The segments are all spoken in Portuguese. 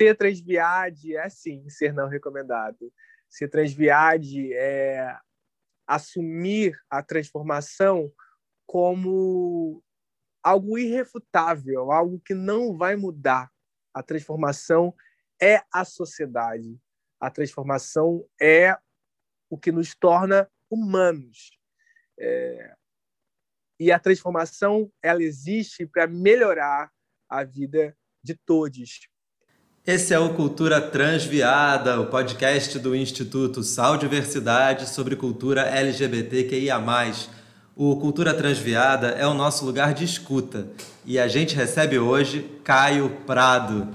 ser transviade é sim ser não recomendado. Ser transviade é assumir a transformação como algo irrefutável, algo que não vai mudar. A transformação é a sociedade. A transformação é o que nos torna humanos. É... E a transformação ela existe para melhorar a vida de todos. Esse é o Cultura Transviada, o podcast do Instituto Sal Diversidade sobre cultura LGBTQIA+. O Cultura Transviada é o nosso lugar de escuta e a gente recebe hoje Caio Prado.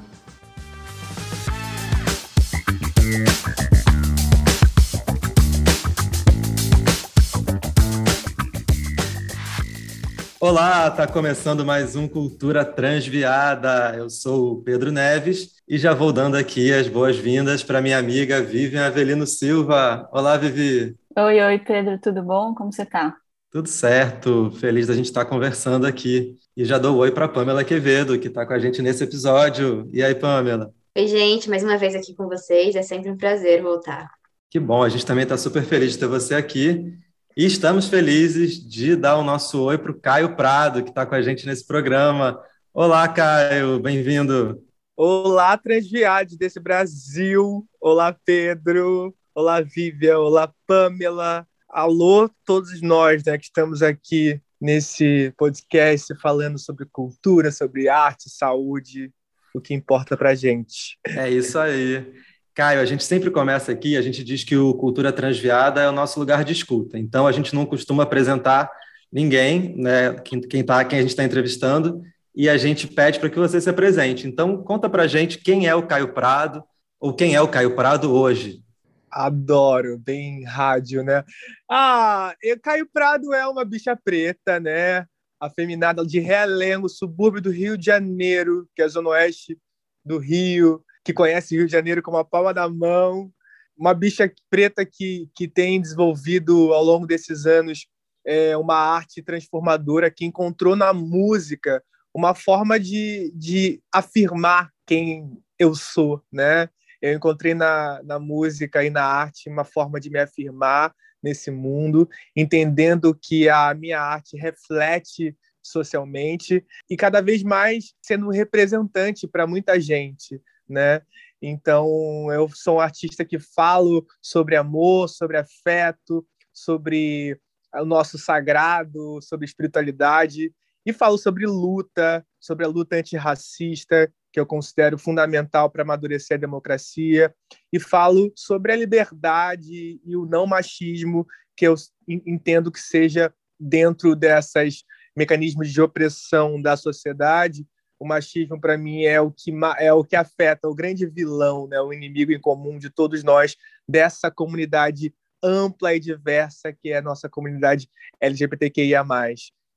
Olá, está começando mais um Cultura Transviada. Eu sou o Pedro Neves e já vou dando aqui as boas-vindas para minha amiga Vivian Avelino Silva. Olá, Vivi. Oi, oi, Pedro, tudo bom? Como você está? Tudo certo, feliz da gente estar tá conversando aqui. E já dou oi para Pamela Quevedo, que está com a gente nesse episódio. E aí, Pamela? Oi, gente, mais uma vez aqui com vocês. É sempre um prazer voltar. Que bom, a gente também está super feliz de ter você aqui. E estamos felizes de dar o nosso oi para o Caio Prado, que está com a gente nesse programa. Olá, Caio, bem-vindo. Olá, transviados desse Brasil. Olá, Pedro. Olá, Vivian. Olá, Pamela. Alô, todos nós né, que estamos aqui nesse podcast falando sobre cultura, sobre arte, saúde, o que importa para gente. É isso aí. Caio, a gente sempre começa aqui, a gente diz que o Cultura Transviada é o nosso lugar de escuta. Então, a gente não costuma apresentar ninguém, né, quem, quem, tá, quem a gente está entrevistando, e a gente pede para que você se apresente. Então, conta para gente quem é o Caio Prado, ou quem é o Caio Prado hoje. Adoro, bem rádio, né? Ah, eu, Caio Prado é uma bicha preta, né? Afeminada de Realengo, subúrbio do Rio de Janeiro, que é a zona oeste do Rio que conhece Rio de Janeiro como a palma da mão, uma bicha preta que, que tem desenvolvido ao longo desses anos é, uma arte transformadora, que encontrou na música uma forma de, de afirmar quem eu sou, né? Eu encontrei na, na música e na arte uma forma de me afirmar nesse mundo, entendendo que a minha arte reflete socialmente e cada vez mais sendo um representante para muita gente, né? Então, eu sou um artista que falo sobre amor, sobre afeto, sobre o nosso sagrado, sobre espiritualidade e falo sobre luta, sobre a luta antirracista, que eu considero fundamental para amadurecer a democracia, e falo sobre a liberdade e o não machismo, que eu entendo que seja dentro dessas mecanismos de opressão da sociedade o machismo para mim é o que é o que afeta o grande vilão, né, o inimigo em comum de todos nós dessa comunidade ampla e diversa que é a nossa comunidade LGBTQIA+.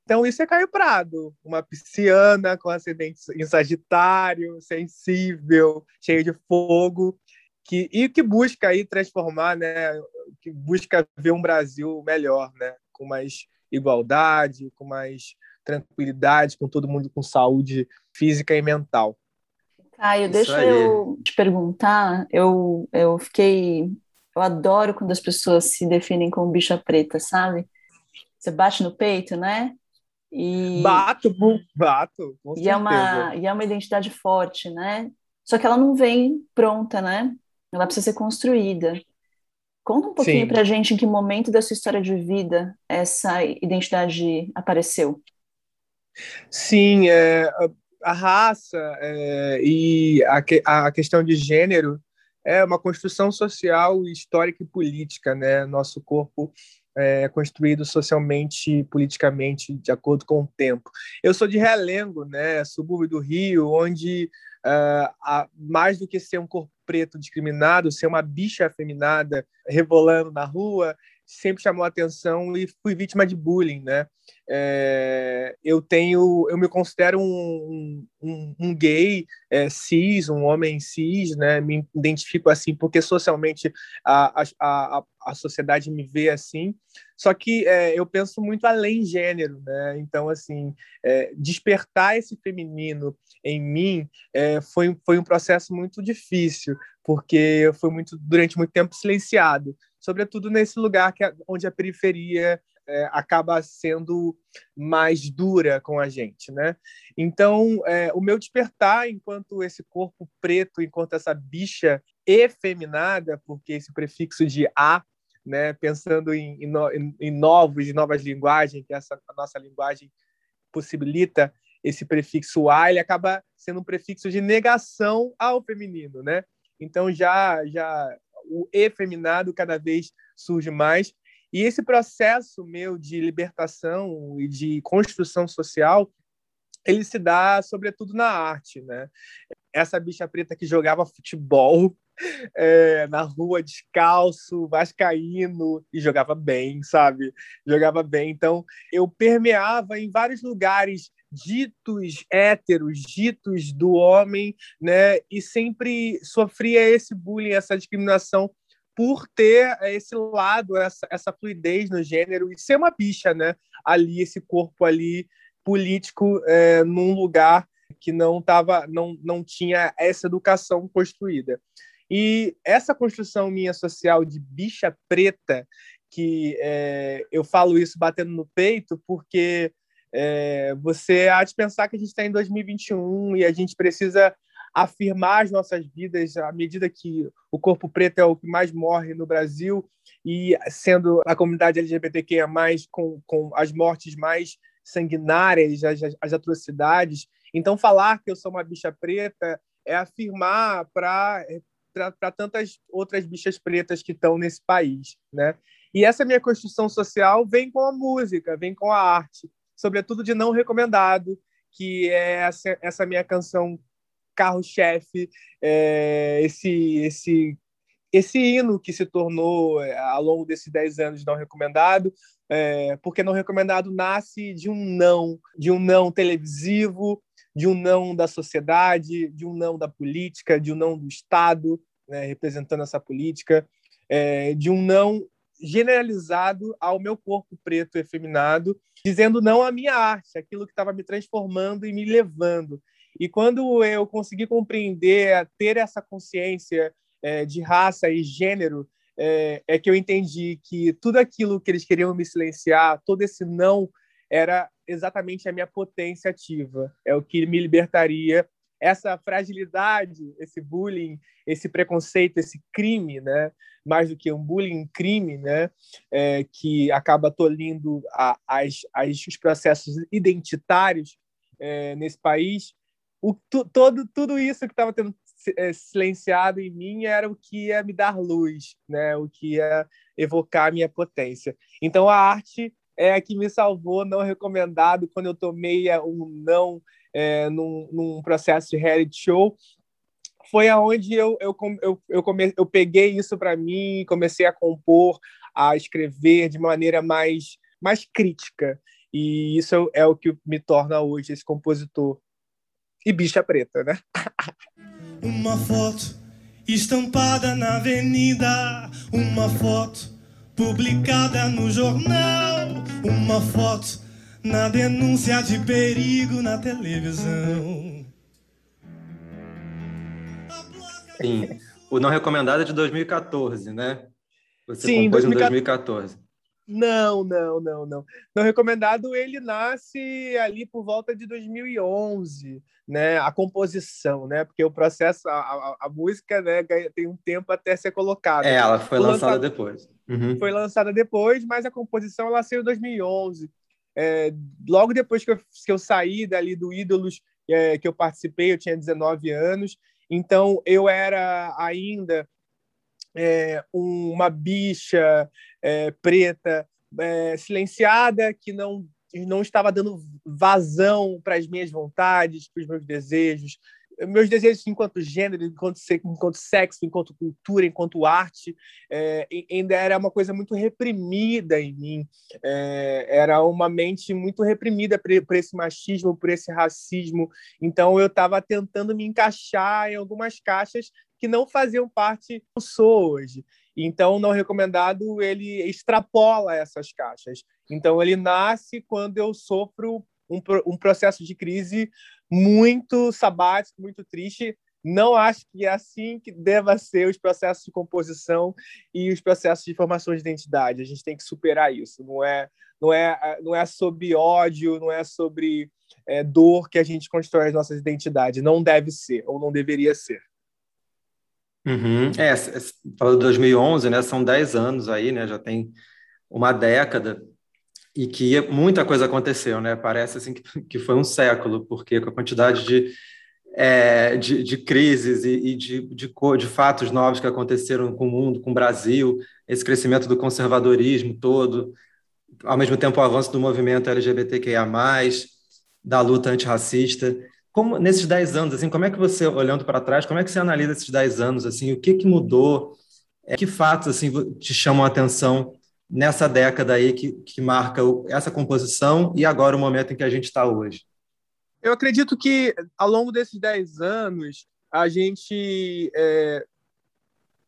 Então isso é Caio Prado, uma pisciana com ascendente em Sagitário, sensível, cheio de fogo, que e que busca aí transformar, né, que busca ver um Brasil melhor, né, com mais igualdade, com mais tranquilidade, com todo mundo com saúde física e mental. Caio, Isso deixa aí. eu te perguntar, eu, eu fiquei, eu adoro quando as pessoas se definem como bicha preta, sabe? Você bate no peito, né? E... Bato, bato, com e é, uma, e é uma identidade forte, né? Só que ela não vem pronta, né? Ela precisa ser construída. Conta um pouquinho pra gente em que momento da sua história de vida essa identidade apareceu. Sim, é, a raça é, e a, a questão de gênero é uma construção social, histórica e política, né? Nosso corpo é construído socialmente, politicamente, de acordo com o tempo. Eu sou de Realengo, né? Subúrbio do Rio, onde uh, a, mais do que ser um corpo preto discriminado, ser uma bicha afeminada rebolando na rua, sempre chamou a atenção e fui vítima de bullying, né? É, eu tenho, eu me considero um, um, um gay é, cis, um homem cis, né? Me identifico assim porque socialmente a, a, a, sociedade me vê assim. Só que é, eu penso muito além gênero, né? Então, assim, é, despertar esse feminino em mim é, foi, foi um processo muito difícil, porque eu fui muito durante muito tempo silenciado sobretudo nesse lugar que é, onde a periferia é, acaba sendo mais dura com a gente, né? Então, é, o meu despertar enquanto esse corpo preto, enquanto essa bicha efeminada, porque esse prefixo de a, né, pensando em, em, em novos, novas linguagens, que essa a nossa linguagem possibilita esse prefixo a, ele acaba sendo um prefixo de negação ao feminino, né? Então já já o efeminado cada vez surge mais. E esse processo meu de libertação e de construção social, ele se dá sobretudo na arte, né? Essa bicha preta que jogava futebol é, na rua descalço, vascaíno e jogava bem, sabe? Jogava bem. Então, eu permeava em vários lugares ditos héteros, ditos do homem, né? E sempre sofria esse bullying, essa discriminação por ter esse lado, essa, essa fluidez no gênero e ser uma bicha, né? Ali, esse corpo ali político é, num lugar que não tava, não, não tinha essa educação construída. E essa construção minha social de bicha preta, que é, eu falo isso batendo no peito, porque é, você há de pensar que a gente está em 2021 e a gente precisa afirmar as nossas vidas à medida que o corpo preto é o que mais morre no Brasil e sendo a comunidade LGBTQIA+, com, com as mortes mais sanguinárias, as, as atrocidades. Então, falar que eu sou uma bicha preta é afirmar para para tantas outras bichas pretas que estão nesse país, né? E essa minha construção social vem com a música, vem com a arte sobretudo de não recomendado, que é essa, essa minha canção carro-chefe, é, esse, esse, esse hino que se tornou, é, ao longo desses 10 anos, não recomendado, é, porque não recomendado nasce de um não, de um não televisivo, de um não da sociedade, de um não da política, de um não do Estado, né, representando essa política, é, de um não generalizado ao meu corpo preto efeminado, dizendo não à minha arte, aquilo que estava me transformando e me levando. E quando eu consegui compreender, ter essa consciência é, de raça e gênero, é, é, que eu entendi que tudo aquilo que eles queriam me silenciar, todo esse não, era exatamente a minha potência ativa, é o que me libertaria essa fragilidade, esse bullying, esse preconceito, esse crime, né? mais do que um bullying, um crime, né? É, que acaba tolindo a, as, as, os processos identitários é, nesse país. O, tu, todo, tudo isso que estava tendo é, silenciado em mim era o que ia me dar luz, né? o que ia evocar a minha potência. Então, a arte é a que me salvou, não recomendado, quando eu tomei um não é, num, num, processo de reality show, foi aonde eu, eu, eu, eu, come, eu peguei isso para mim, comecei a compor, a escrever de maneira mais, mais crítica. E isso é o que me torna hoje esse compositor. E bicha preta, né? Uma foto estampada na avenida, uma foto publicada no jornal, uma foto na denúncia de perigo na televisão. Sim, o não recomendado é de 2014, né? Você Sim, compôs 2014. em 2014. Não, não, não, não. Não recomendado, ele nasce ali por volta de 2011, né? A composição, né? Porque o processo, a, a, a música, né, tem um tempo até ser colocada. É, ela foi lançada, lançada depois. Uhum. Foi lançada depois, mas a composição ela saiu em 2011. É, logo depois que eu, que eu saí dali do Ídolos, é, que eu participei, eu tinha 19 anos, então eu era ainda é, uma bicha é, preta é, silenciada que não não estava dando vazão para as minhas vontades, para os meus desejos. Meus desejos enquanto gênero, enquanto, enquanto sexo, enquanto cultura, enquanto arte, é, ainda era uma coisa muito reprimida em mim. É, era uma mente muito reprimida por, por esse machismo, por esse racismo. Então eu estava tentando me encaixar em algumas caixas que não faziam parte do que sou hoje. Então, não recomendado, ele extrapola essas caixas. Então, ele nasce quando eu sofro um, um processo de crise muito sabático, muito triste. Não acho que é assim que deva ser os processos de composição e os processos de formação de identidade. A gente tem que superar isso. Não é, não é, não é sobre ódio, não é sobre é, dor que a gente constrói as nossas identidades. Não deve ser ou não deveria ser. Uhum. É, falando de 2011, né? São 10 anos aí, né? Já tem uma década e que muita coisa aconteceu, né? Parece assim que, que foi um século, porque com a quantidade de, é, de, de, crises e, e de, de, de, fatos novos que aconteceram com o mundo, com o Brasil, esse crescimento do conservadorismo todo, ao mesmo tempo o avanço do movimento LGBTQIA+, da luta antirracista. Como, nesses 10 anos, assim, como é que você, olhando para trás, como é que você analisa esses 10 anos? Assim, o que, que mudou? É, que fatos assim, te chamam a atenção nessa década aí que, que marca essa composição e agora o momento em que a gente está hoje? Eu acredito que ao longo desses 10 anos a gente é...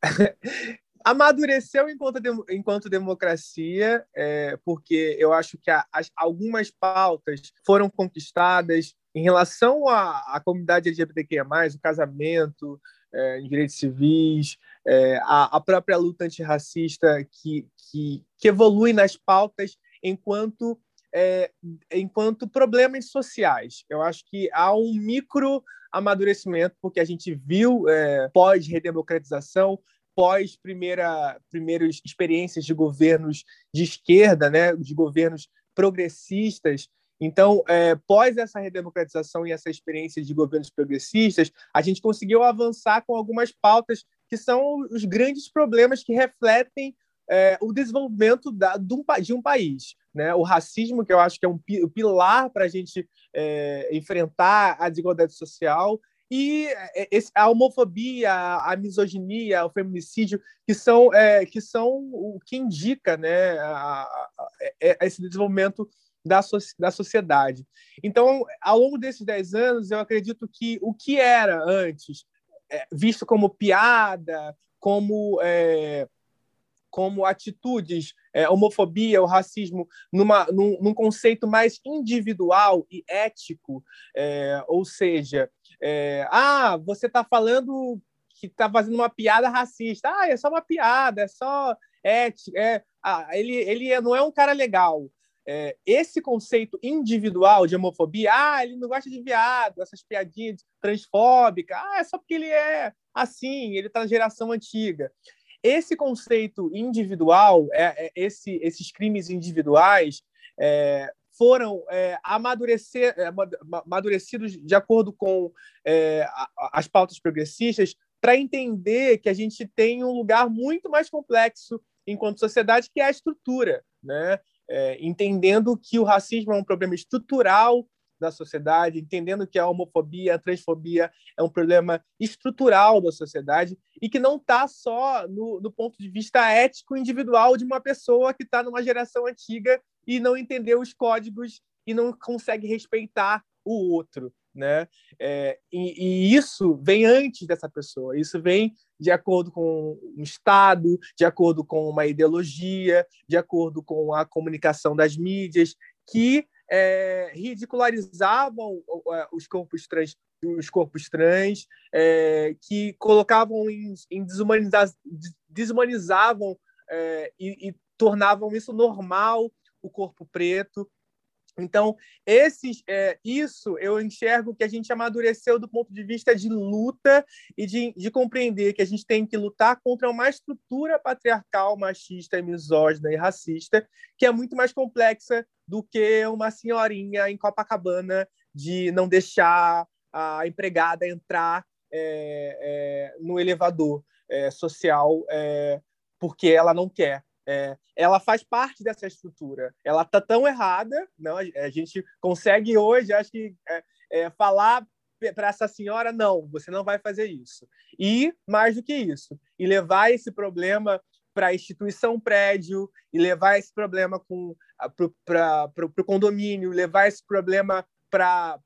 amadureceu enquanto, enquanto democracia, é, porque eu acho que as, algumas pautas foram conquistadas em relação à, à comunidade LGBTQIA+, o casamento, é, em direitos civis, é, a, a, própria luta antirracista que, que, que evolui nas pautas enquanto é, enquanto problemas sociais. Eu acho que há um micro amadurecimento, porque a gente viu é, pós-redemocratização, pós primeira primeiras experiências de governos de esquerda, né, de governos progressistas, então, é, pós essa redemocratização e essa experiência de governos progressistas, a gente conseguiu avançar com algumas pautas que são os grandes problemas que refletem é, o desenvolvimento da, de, um, de, um, país. Né? O racismo, que eu acho que é um pilar para a gente é, enfrentar a desigualdade social, e é, esse, a homofobia, a misoginia, o feminicídio, que são, é, que são o que indica né, a, a, a, é, esse desenvolvimento da, so da sociedade. Então, ao longo desses dez anos, eu acredito que o que era antes visto como piada, como é, como atitudes, é, homofobia, o racismo, numa, num, num, conceito mais individual e ético, é, ou seja, é, ah, você está falando que está fazendo uma piada racista, ah, é só uma piada, é só ética, é, ah, ele, ele não é um cara legal é, esse conceito individual de homofobia, ah, ele não gosta de viado, essas piadinhas transfóbicas, ah, é só porque ele é assim, ele está na geração antiga. Esse conceito individual, é, é esse, esses crimes individuais, é, foram é, amadurecer, é, amadurecidos de acordo com é, as pautas progressistas para entender que a gente tem um lugar muito mais complexo enquanto sociedade, que é a estrutura. Né? É, entendendo que o racismo é um problema estrutural da sociedade, entendendo que a homofobia, a transfobia é um problema estrutural da sociedade e que não está só no, no, ponto de vista ético individual de uma pessoa que está numa geração antiga e não entendeu os códigos e não consegue respeitar o outro né? É, e, e, isso vem antes dessa pessoa, isso vem de acordo com um Estado, de acordo com uma ideologia, de acordo com a comunicação das mídias, que é, ridicularizavam é, os corpos trans, os corpos trans, é, que colocavam em, em desumanizavam é, e, e tornavam isso normal, o corpo preto. Então, esses, é, isso eu enxergo que a gente amadureceu do ponto de vista de luta e de, de compreender que a gente tem que lutar contra uma estrutura patriarcal, machista, misógina e racista, que é muito mais complexa do que uma senhorinha em Copacabana de não deixar a empregada entrar é, é, no elevador é, social é, porque ela não quer. É, ela faz parte dessa estrutura. Ela está tão errada, não? A gente consegue hoje, acho que, é, é, falar para essa senhora, não, você não vai fazer isso. E, mais do que isso, e levar esse problema para a instituição prédio, e levar esse problema para o condomínio, levar esse problema para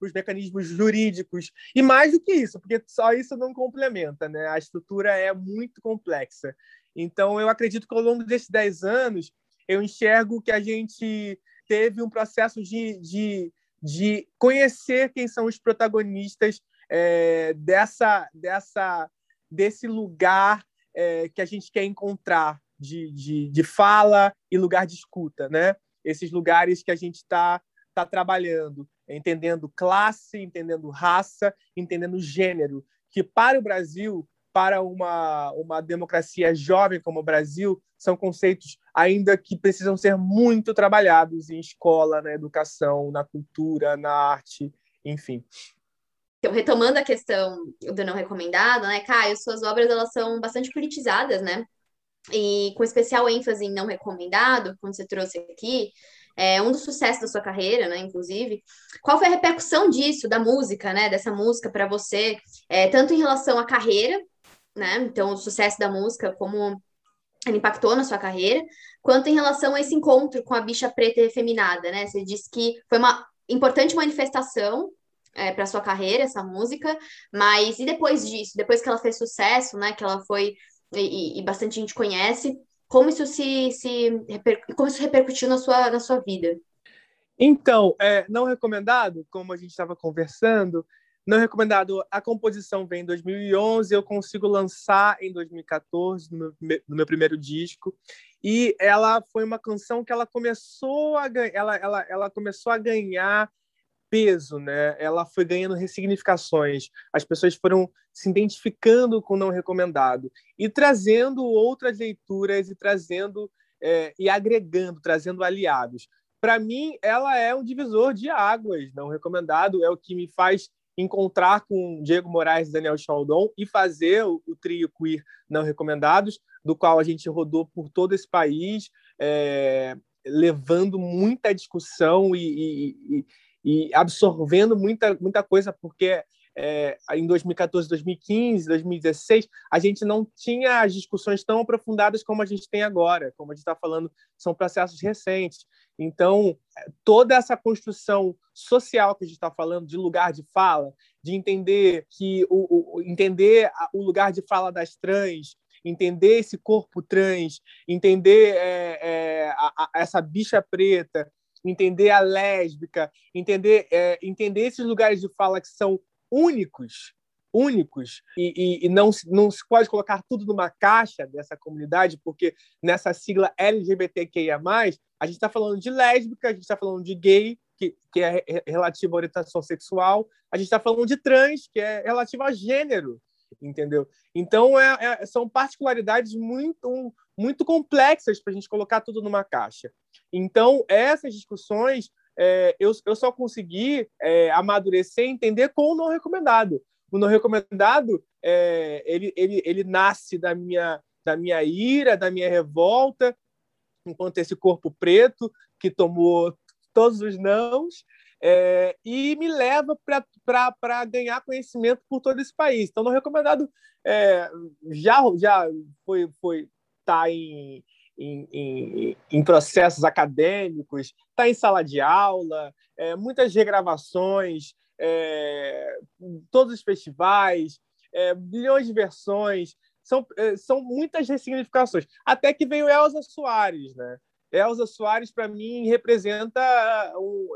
os mecanismos jurídicos. E mais do que isso, porque só isso não complementa, né? A estrutura é muito complexa. Então, eu acredito que ao longo desses 10 anos, eu enxergo que a gente teve um processo de, de, de conhecer quem são os protagonistas é, dessa, dessa, desse lugar é, que a gente quer encontrar de, de, de fala e lugar de escuta, né? Esses lugares que a gente está tá trabalhando, entendendo classe, entendendo raça, entendendo gênero, que para o Brasil para uma, uma democracia jovem como o Brasil, são conceitos ainda que precisam ser muito trabalhados em escola, na educação, na cultura, na arte, enfim. Então, retomando a questão do não recomendado, né, Caio, suas obras elas são bastante politizadas, né? E com especial ênfase em não recomendado, como você trouxe aqui, é um dos sucessos da sua carreira, né, inclusive. Qual foi a repercussão disso, da música, né, dessa música para você, é, tanto em relação à carreira, né? Então, o sucesso da música, como ele impactou na sua carreira, quanto em relação a esse encontro com a bicha preta e efeminada, né? Você disse que foi uma importante manifestação é, para sua carreira essa música, mas e depois disso, depois que ela fez sucesso, né? Que ela foi e, e bastante gente conhece, como isso se, se como isso repercutiu na sua na sua vida? Então, é, não recomendado, como a gente estava conversando, não recomendado, a composição vem em 2011, eu consigo lançar em 2014, no meu, no meu primeiro disco. E ela foi uma canção que ela começou a ela, ela, ela começou a ganhar peso, né? Ela foi ganhando ressignificações. As pessoas foram se identificando com o não recomendado e trazendo outras leituras e trazendo é, e agregando, trazendo aliados. Para mim, ela é um divisor de águas. Não recomendado é o que me faz encontrar com Diego Moraes e Daniel Chaldon e fazer o, trio queer não recomendados, do qual a gente rodou por todo esse país, é, levando muita discussão e, e, e, absorvendo muita, muita coisa, porque é, em 2014, 2015, 2016, a gente não tinha as discussões tão aprofundadas como a gente tem agora, como a gente está falando, são processos recentes. Então, toda essa construção social que a gente está falando, de lugar de fala, de entender que o, o, entender o lugar de fala das trans, entender esse corpo trans, entender é, é, a, a, essa bicha preta, entender a lésbica, entender, é, entender esses lugares de fala que são únicos, únicos e, e, e, não, não se pode colocar tudo numa caixa dessa comunidade, porque nessa sigla LGBTQIA+, a gente está falando de lésbica, a gente está falando de gay, que, que é relativo à orientação sexual, a gente está falando de trans, que é relativo a gênero, entendeu? Então, é, é, são particularidades muito, muito complexas para a gente colocar tudo numa caixa. Então, essas discussões é, eu, eu só consegui é, amadurecer e entender com o não recomendado. O não recomendado, é, ele, ele, ele nasce da minha, da minha ira, da minha revolta, enquanto esse corpo preto que tomou todos os nãos, é, e me leva para ganhar conhecimento por todo esse país. Então, no recomendado é, já já foi foi tá em, em, em, processos acadêmicos, está em sala de aula, é, muitas regravações, é, todos os festivais, é, bilhões de versões, são, é, são muitas ressignificações. Até que veio Elza Soares, né? Elza Soares, para mim, representa um,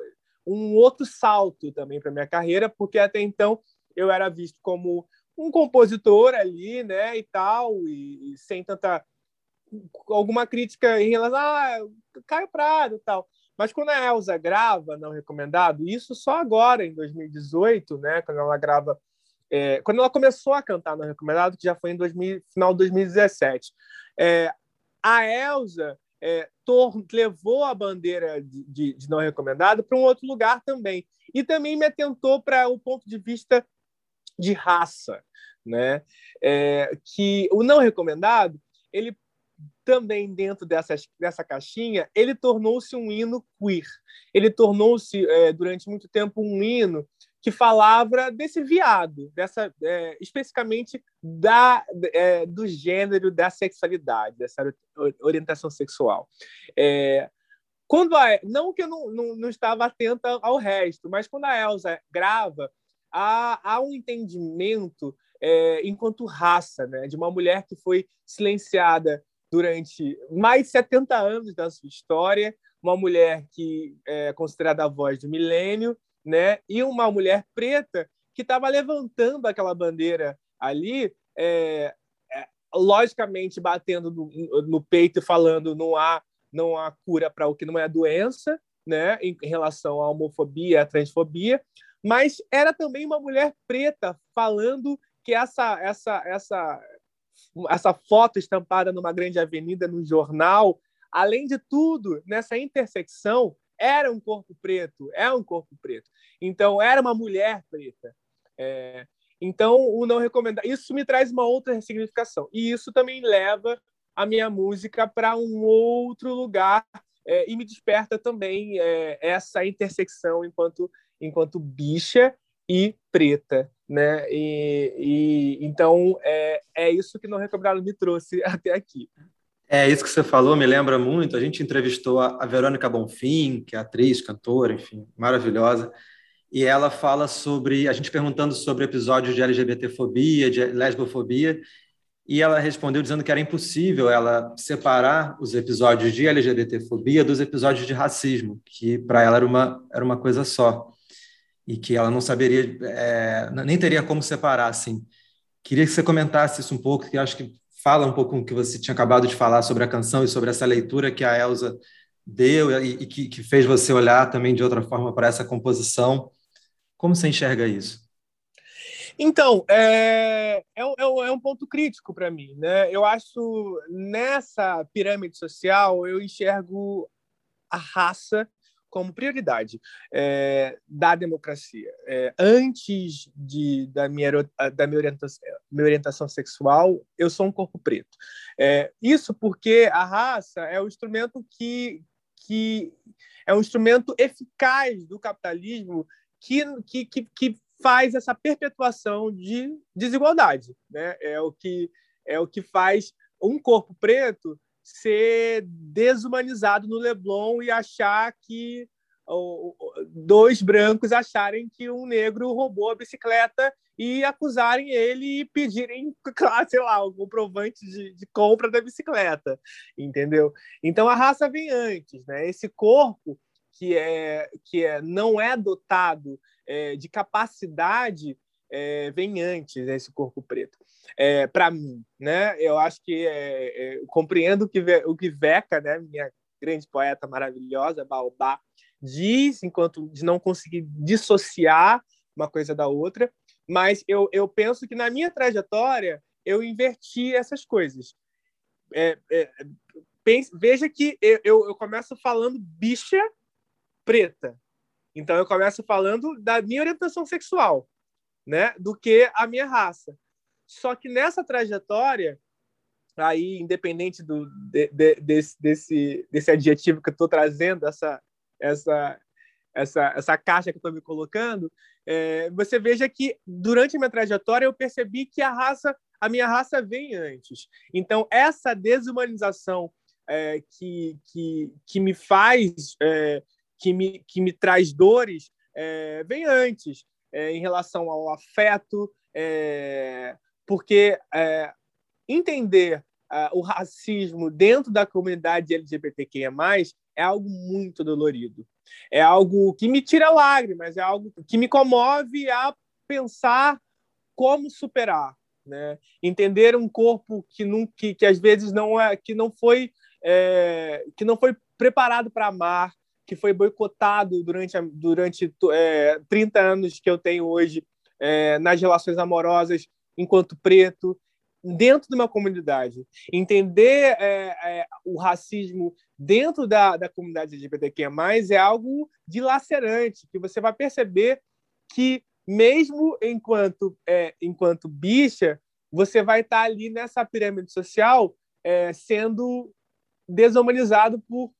um outro salto também para minha carreira, porque até então eu era visto como um compositor ali, né, e tal, e, e sem tanta alguma crítica em relação a ah, Caio Prado e tal. Mas quando a Elsa grava Não Recomendado, isso só agora, em 2018, né, quando ela grava é, quando ela começou a cantar no Recomendado, que já foi em 2000, final de 2017, é, a Elsa é, levou a bandeira de, de, de não recomendado para um outro lugar também. E também me atentou para o ponto de vista de raça, né? É, que o não recomendado ele também dentro dessas, dessa caixinha, ele tornou-se um hino queer. Ele tornou-se, é, durante muito tempo, um hino que falava desse viado, dessa é, especificamente da, é, do gênero, da sexualidade, dessa orientação sexual. É, quando a, não que eu não, não, não, estava atenta ao resto, mas quando a Elsa grava, há, há um entendimento é, enquanto raça, né, de uma mulher que foi silenciada durante mais de 70 anos da sua história, uma mulher que é considerada a voz do milênio, né, e uma mulher preta que estava levantando aquela bandeira ali, é, é, logicamente batendo no, no, peito e falando não há não há cura para o que não é doença, né, em, em relação à homofobia, à transfobia, mas era também uma mulher preta falando que essa essa essa essa foto estampada numa grande avenida no jornal, além de tudo, nessa intersecção era um corpo preto, é um corpo preto. Então era uma mulher preta. É, então o não recomendar, isso me traz uma outra significação e isso também leva a minha música para um outro lugar é, e me desperta também é, essa intersecção enquanto enquanto bicha e preta, né? E, e então é, é isso que não recobrado me trouxe até aqui. É isso que você falou, me lembra muito. A gente entrevistou a, a Verônica Bonfim, que é atriz, cantora, enfim, maravilhosa. E ela fala sobre, a gente perguntando sobre episódios de LGBTfobia, de lesbofobia, e ela respondeu dizendo que era impossível ela separar os episódios de LGBTfobia dos episódios de racismo, que para ela era uma, era uma coisa só e que ela não saberia, é, nem teria como separar, assim. Queria que você comentasse isso um pouco, que acho que fala um pouco o que você tinha acabado de falar sobre a canção e sobre essa leitura que a Elsa deu e, e que, que, fez você olhar também de outra forma para essa composição. Como você enxerga isso? Então, é, é, é, é um ponto crítico para mim. Né? Eu acho, nessa pirâmide social, eu enxergo a raça como prioridade é, da democracia. É, antes de, da, minha, da minha, orientação, minha orientação sexual, eu sou um corpo preto. É, isso porque a raça é o instrumento que, que é um instrumento eficaz do capitalismo que, que, que, que faz essa perpetuação de desigualdade. Né? É, o que, é o que faz um corpo preto ser desumanizado no Leblon e achar que dois brancos acharem que um negro roubou a bicicleta e acusarem ele e pedirem, sei lá, o comprovante de, de, compra da bicicleta, entendeu? Então a raça vem antes, né? Esse corpo que é que é não é dotado é, de capacidade é, vem antes esse corpo preto. É, para mim, né? Eu acho que é, é, compreendo o que o que Veca, né? Minha grande poeta maravilhosa, Baobá, diz enquanto de não conseguir dissociar uma coisa da outra. Mas eu, eu penso que na minha trajetória eu inverti essas coisas. É, é, pense, veja que eu, eu, eu começo falando bicha preta. Então eu começo falando da minha orientação sexual né, do que a minha raça. Só que nessa trajetória, aí, independente do, de, de, desse, desse, desse adjetivo que eu estou trazendo, essa, essa, essa, essa caixa que estou me colocando, é, você veja que durante a minha trajetória eu percebi que a raça, a minha raça vem antes. Então, essa desumanização é, que, que, que me faz, é, que, me, que me traz dores, é, vem antes é, em relação ao afeto, é, porque é, entender é, o racismo dentro da comunidade LGBTQIA+, é algo muito dolorido. É algo que me tira lágrimas, é algo que me comove a pensar como superar, né? Entender um corpo que não, que, que às vezes não é, que não foi, é, que não foi preparado para amar, que foi boicotado durante, durante é, 30 anos que eu tenho hoje é, nas relações amorosas enquanto preto, dentro de uma comunidade. Entender é, é, o racismo dentro da, da comunidade LGBTQ+, é algo dilacerante, que você vai perceber que, mesmo enquanto, é, enquanto bicha, você vai estar ali nessa pirâmide social é, sendo desumanizado por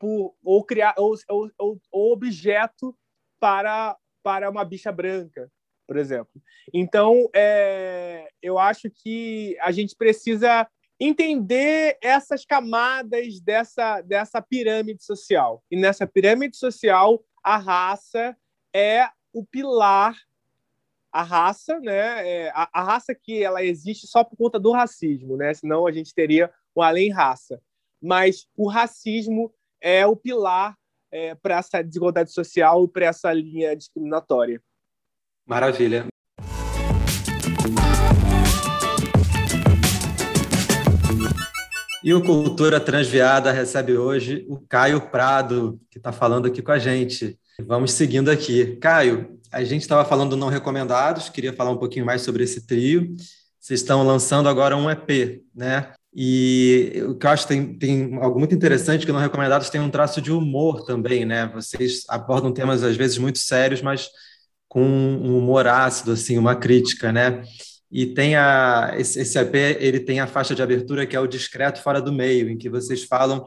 por ou criar ou, ou, ou objeto para para uma bicha branca, por exemplo. Então, é, eu acho que a gente precisa entender essas camadas dessa, dessa pirâmide social. E nessa pirâmide social, a raça é o pilar a raça, né? É, a, a, raça que ela existe só por conta do racismo, né? Senão a gente teria o além raça. Mas o racismo é o pilar é, para essa desigualdade social e para essa linha discriminatória. Maravilha. E o Cultura Transviada recebe hoje o Caio Prado, que está falando aqui com a gente. Vamos seguindo aqui. Caio, a gente estava falando do Não Recomendados, queria falar um pouquinho mais sobre esse trio. Vocês estão lançando agora um EP, né? E o que eu acho tem, tem algo muito interessante que Não Recomendados tem um traço de humor também, né? Vocês abordam temas às vezes muito sérios, mas com um humor ácido, assim, uma crítica, né? E tem a, esse, EP, ele tem a faixa de abertura que é o Discreto Fora do Meio, em que vocês falam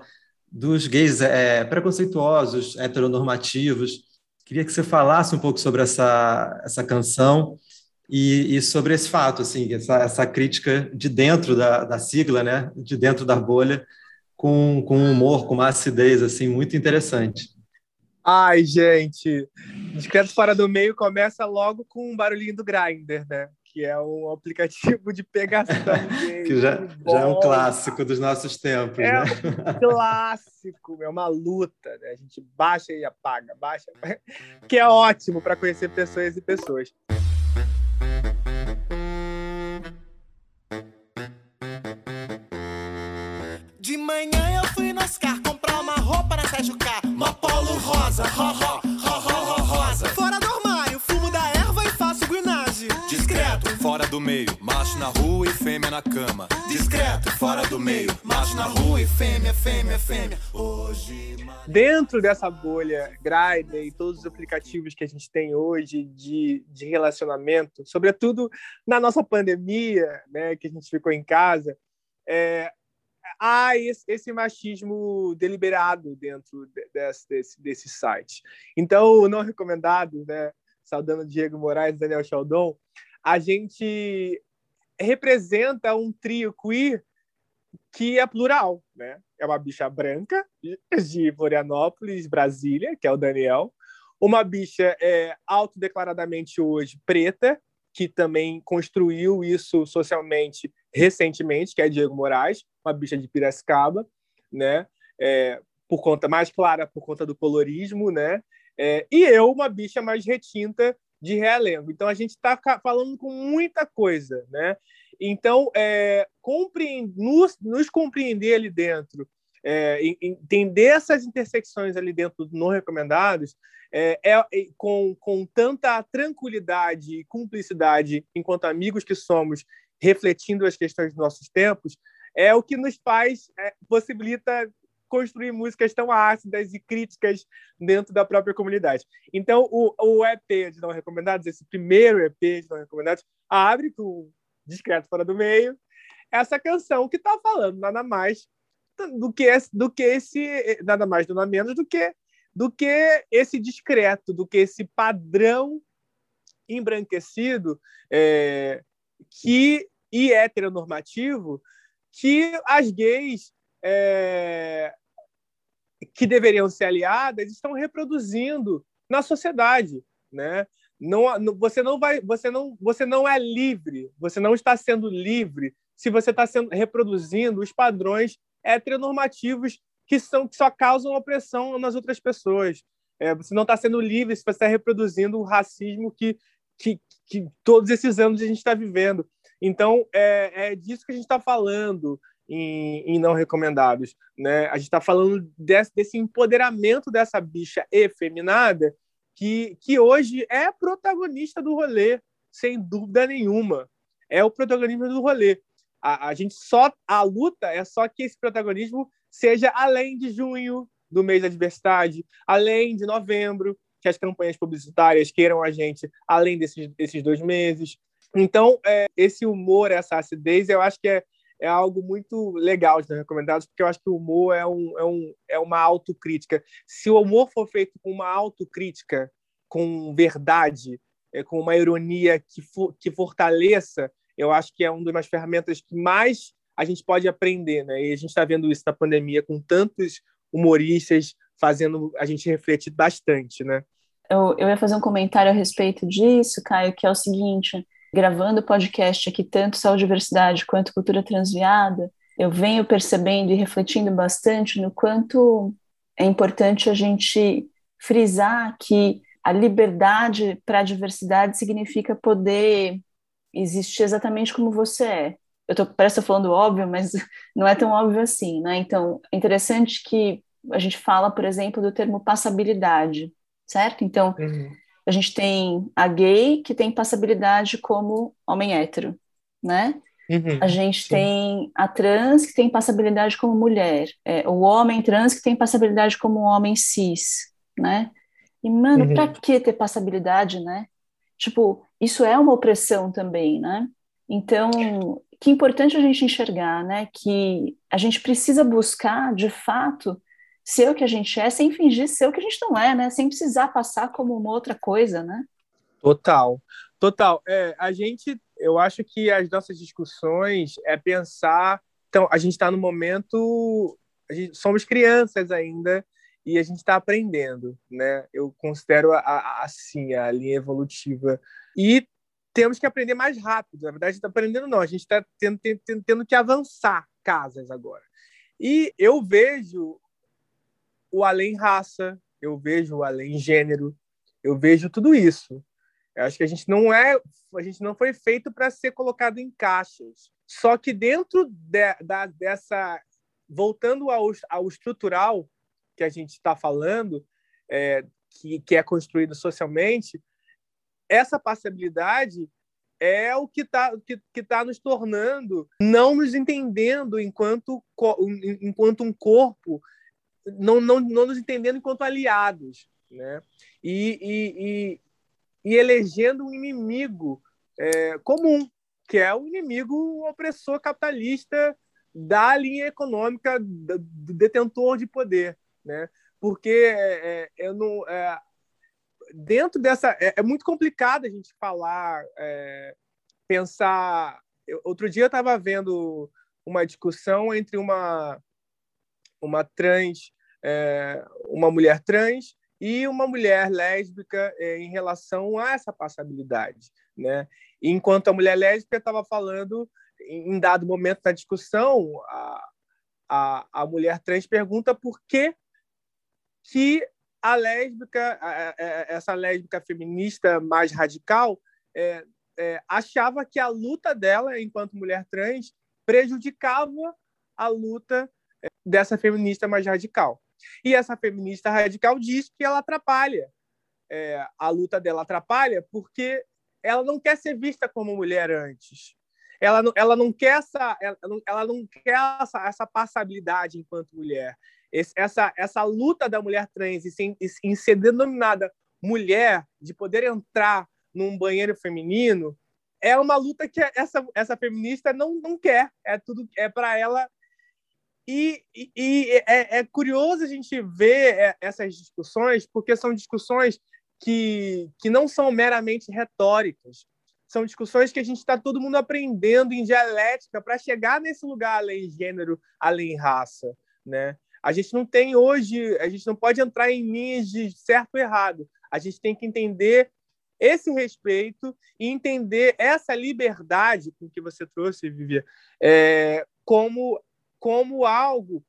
dos gays é, preconceituosos, heteronormativos. Queria que você falasse um pouco sobre essa, essa canção e, e sobre esse fato, assim, essa, essa crítica de dentro da, da sigla, né, de dentro da bolha, com, com humor, com uma acidez assim, muito interessante. Ai, gente, Discreto Fora do Meio começa logo com um barulhinho do Grindr, né? que é um aplicativo de pegação que já, já é um clássico dos nossos tempos, é né? um clássico, é uma luta, né? A gente baixa e apaga, baixa, que é ótimo para conhecer pessoas e pessoas. Manhã eu fui no Oscar comprar uma roupa na Sérgio K, uma polo rosa, ho, ho, ho, ho, ho rosa. Fora do armário, fumo da erva e faço guinagem. Discreto, fora do meio, macho na rua e fêmea na cama. Discreto, fora do meio, macho na rua e fêmea, fêmea, fêmea. Hoje. Dentro dessa bolha Grindr e todos os aplicativos que a gente tem hoje de, de relacionamento, sobretudo na nossa pandemia, né, que a gente ficou em casa, é, há esse, machismo deliberado dentro desse, desse, desse site. Então, não recomendado, né? Saudando Diego Moraes Daniel Chaldon, a gente representa um trio queer que é plural, né? É uma bicha branca de Florianópolis, Brasília, que é o Daniel, uma bicha é autodeclaradamente hoje preta, que também construiu isso socialmente recentemente, que é Diego Moraes, uma bicha de Piracicaba, né? É, por conta mais clara, por conta do colorismo, né? É, e eu, uma bicha mais retinta de realengo. Então a gente está falando com muita coisa, né? Então, é, compreend, nos, nos, compreender ali dentro, é, entender essas intersecções ali dentro do não recomendados, é, é, com, com tanta tranquilidade e cumplicidade, enquanto amigos que somos, refletindo as questões dos nossos tempos, é o que nos faz, é, possibilita construir músicas tão ácidas e críticas dentro da própria comunidade. Então, o, o EP de Não Recomendados, esse primeiro EP de Não Recomendados, abre com Discreto Fora do Meio, essa canção que está falando nada mais do que, esse, do que esse, nada mais, nada menos do que, do que esse discreto, do que esse padrão embranquecido é, que, e heteronormativo que as gays é, que deveriam ser aliadas estão reproduzindo na sociedade, né? Não, você não vai, você não, você não é livre, você não está sendo livre se você está sendo reproduzindo os padrões heteronormativos que são que só causam opressão nas outras pessoas. É, você não está sendo livre se você está reproduzindo o racismo que, que, que todos esses anos a gente está vivendo. Então é, é disso que a gente está falando em, em, não recomendados. Né? A gente está falando desse, desse, empoderamento dessa bicha efeminada que, que hoje é protagonista do rolê, sem dúvida nenhuma. É o protagonismo do rolê. A, a gente só a luta é só que esse protagonismo seja além de junho do mês da diversidade, além de novembro, que as campanhas publicitárias queiram a gente além desses, desses dois meses. Então, é, esse humor, essa acidez, eu acho que é, é algo muito legal de recomendados, porque eu acho que o humor é, um, é, um, é uma autocrítica. Se o humor for feito com uma autocrítica com verdade, é, com uma ironia que, for, que fortaleça, eu acho que é uma das ferramentas que mais a gente pode aprender, né? E a gente está vendo isso na pandemia com tantos humoristas fazendo a gente refletir bastante, né? Eu, eu ia fazer um comentário a respeito disso, Caio, que é o seguinte: gravando podcast aqui, tanto Saúde e Diversidade quanto Cultura Transviada, eu venho percebendo e refletindo bastante no quanto é importante a gente frisar que a liberdade para a diversidade significa poder existir exatamente como você é. Eu tô, parece estou falando óbvio, mas não é tão óbvio assim, né? Então, é interessante que a gente fala, por exemplo, do termo passabilidade, certo? Então, uhum. A gente tem a gay que tem passabilidade como homem hétero, né? Uhum. A gente Sim. tem a trans que tem passabilidade como mulher, é, o homem trans que tem passabilidade como homem cis, né? E, mano, uhum. pra que ter passabilidade, né? Tipo, isso é uma opressão também, né? Então, que importante a gente enxergar, né? Que a gente precisa buscar, de fato, ser o que a gente é, sem fingir ser o que a gente não é, né? Sem precisar passar como uma outra coisa, né? Total, total. É, a gente, eu acho que as nossas discussões é pensar. Então, a gente está no momento, gente, somos crianças ainda e a gente está aprendendo, né? Eu considero a, a, assim a linha evolutiva e temos que aprender mais rápido. Na verdade, está aprendendo não, a gente está tendo, tendo, tendo que avançar casas agora. E eu vejo o além raça, eu vejo o além gênero, eu vejo tudo isso. Eu acho que a gente não é, a gente não foi feito para ser colocado em caixas. Só que dentro de, da, dessa, voltando ao, ao estrutural que a gente está falando, é, que, que é construído socialmente, essa passabilidade é o que está que, que tá nos tornando, não nos entendendo enquanto, enquanto um corpo não, não, não nos entendendo enquanto aliados, né? E, e, e, e elegendo um inimigo é, comum, que é o inimigo opressor capitalista da linha econômica do detentor de poder, né? Porque é, é eu não é, dentro dessa é, é, muito complicado a gente falar, é, pensar. Eu, outro dia eu estava vendo uma discussão entre uma uma trans, é, uma mulher trans e uma mulher lésbica é, em relação a essa passabilidade, né? Enquanto a mulher lésbica estava falando, em dado momento da discussão, a, a, a mulher trans pergunta por que que a lésbica, essa lésbica feminista mais radical, é, é, achava que a luta dela, enquanto mulher trans, prejudicava a luta dessa feminista mais radical. E essa feminista radical diz que ela atrapalha. É, a luta dela atrapalha porque ela não quer ser vista como mulher antes. Ela não, ela não quer essa, ela não, ela não quer essa, essa passabilidade enquanto mulher. Esse, essa, essa luta da mulher trans em, em ser denominada mulher, de poder entrar num banheiro feminino, é uma luta que essa, essa feminista não, não quer. É tudo é para ela e, e, e é, é, curioso a gente ver é, essas discussões, porque são discussões que, que não são meramente retóricas. São discussões que a gente está todo mundo aprendendo em dialética para chegar nesse lugar além gênero, além raça. Né? A gente não tem hoje, a gente não pode entrar em linhas de certo ou errado. A gente tem que entender esse respeito e entender essa liberdade com que você trouxe, Vivian, é, como como algo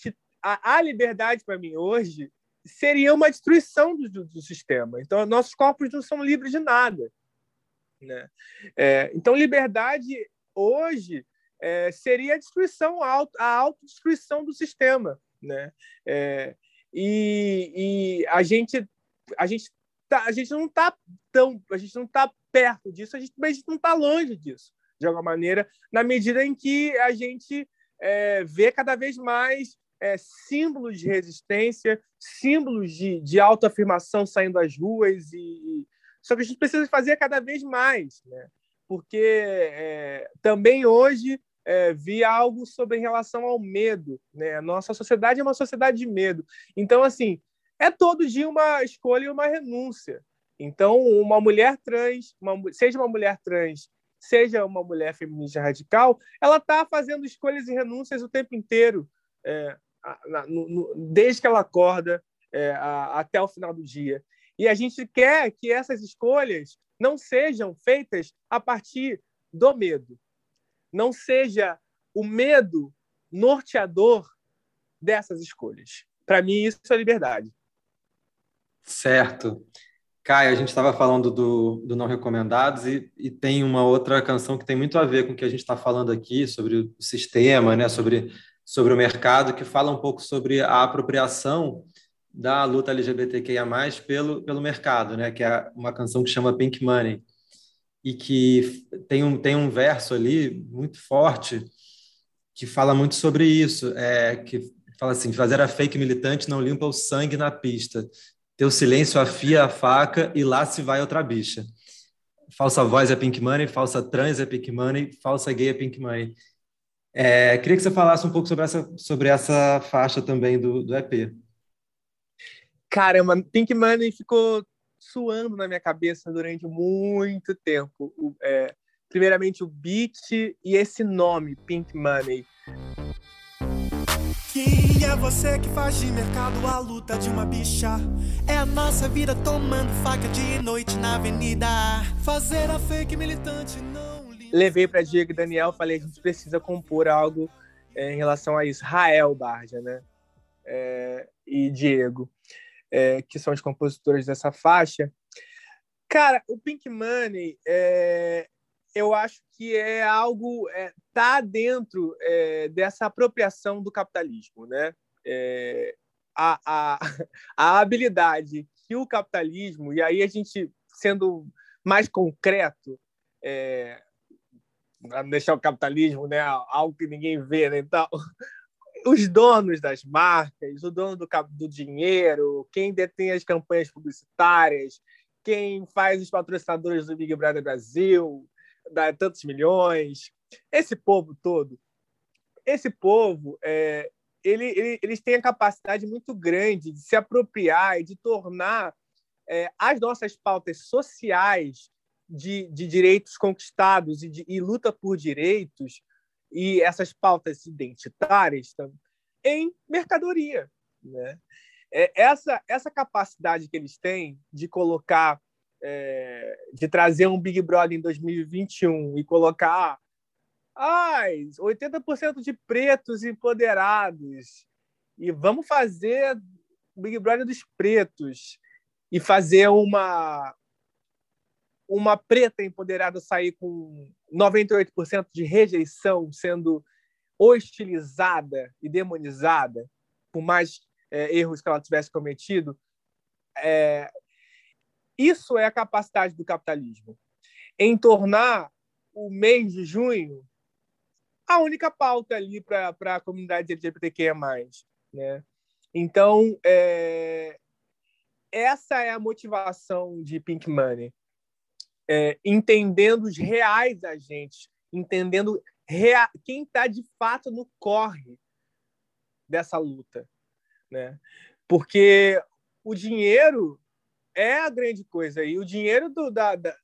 que a, a liberdade para mim hoje seria uma destruição do, do, do, sistema. Então, nossos corpos não são livres de nada. Né? É, então, liberdade hoje é, seria a destruição, a, auto, a autodestruição do sistema. Né? É, e, e, a gente a gente tá, a gente não está tão a gente não está perto disso, a gente, mas a gente não está longe disso de alguma maneira, na medida em que a gente é, ver cada vez mais é, símbolos de resistência, símbolos de, de autoafirmação saindo das ruas. E, só que a gente precisa fazer cada vez mais, né? porque é, também hoje é, vi algo sobre em relação ao medo. Né? Nossa sociedade é uma sociedade de medo. Então, assim, é todo dia uma escolha e uma renúncia. Então, uma mulher trans, uma, seja uma mulher trans, seja uma mulher feminista radical, ela está fazendo escolhas e renúncias o tempo inteiro, é, na, no, desde que ela acorda é, a, até o final do dia. E a gente quer que essas escolhas não sejam feitas a partir do medo. Não seja o medo norteador dessas escolhas. Para mim, isso é liberdade. Certo. Caio, a gente estava falando do, do Não Recomendados e, e, tem uma outra canção que tem muito a ver com o que a gente está falando aqui, sobre o sistema, né, sobre, sobre o mercado, que fala um pouco sobre a apropriação da luta LGBTQIA+, pelo, pelo mercado, né, que é uma canção que chama Pink Money, e que tem um, tem um verso ali muito forte que fala muito sobre isso, é, que fala assim, fazer a fake militante não limpa o sangue na pista, teu silêncio afia a faca e lá se vai outra bicha. Falsa voz é Pink Money, falsa trans é Pink Money, falsa gay é Pink Money. É, queria que você falasse um pouco sobre essa, sobre essa faixa também do, do EP. Caramba, Pink Money ficou suando na minha cabeça durante muito tempo. O, é, primeiramente o beat e esse nome, Pink Money. Quem é você que faz de mercado a luta de uma bicha? É a nossa vida tomando faca de noite na avenida. Fazer a fake militante não. Levei para Diego e Daniel, falei a gente precisa compor algo é, em relação a Israel Barja, né? É, e Diego, é, que são os compositores dessa faixa. Cara, o Pink Money é, eu acho que é algo é, tá dentro é, dessa apropriação do capitalismo, né? É, a, a, a habilidade que o capitalismo e aí a gente sendo mais concreto é, deixar o capitalismo, né, algo que ninguém vê, né, então os donos das marcas, o dono do, do dinheiro, quem detém as campanhas publicitárias, quem faz os patrocinadores do Big Brother Brasil, dá tantos milhões. Esse povo todo, esse povo, é, ele, ele, eles têm a capacidade muito grande de se apropriar e de tornar é, as nossas pautas sociais de, de direitos conquistados e, de, e luta por direitos e essas pautas identitárias em mercadoria. Né? É, essa, essa capacidade que eles têm de colocar é, de trazer um Big Brother em 2021 e colocar ai, 80% de pretos empoderados e vamos fazer o Big Brother dos pretos e fazer uma uma preta empoderada sair com 98% de rejeição sendo hostilizada e demonizada por mais é, erros que ela tivesse cometido é, isso é a capacidade do capitalismo em tornar o mês de junho a única pauta ali para a comunidade LGBTQIA+. Né? Então, é, essa é a motivação de Pink Money. É, entendendo os reais agentes, entendendo rea quem está de fato no corre dessa luta. Né? Porque o dinheiro é a grande coisa. E o dinheiro do, da, da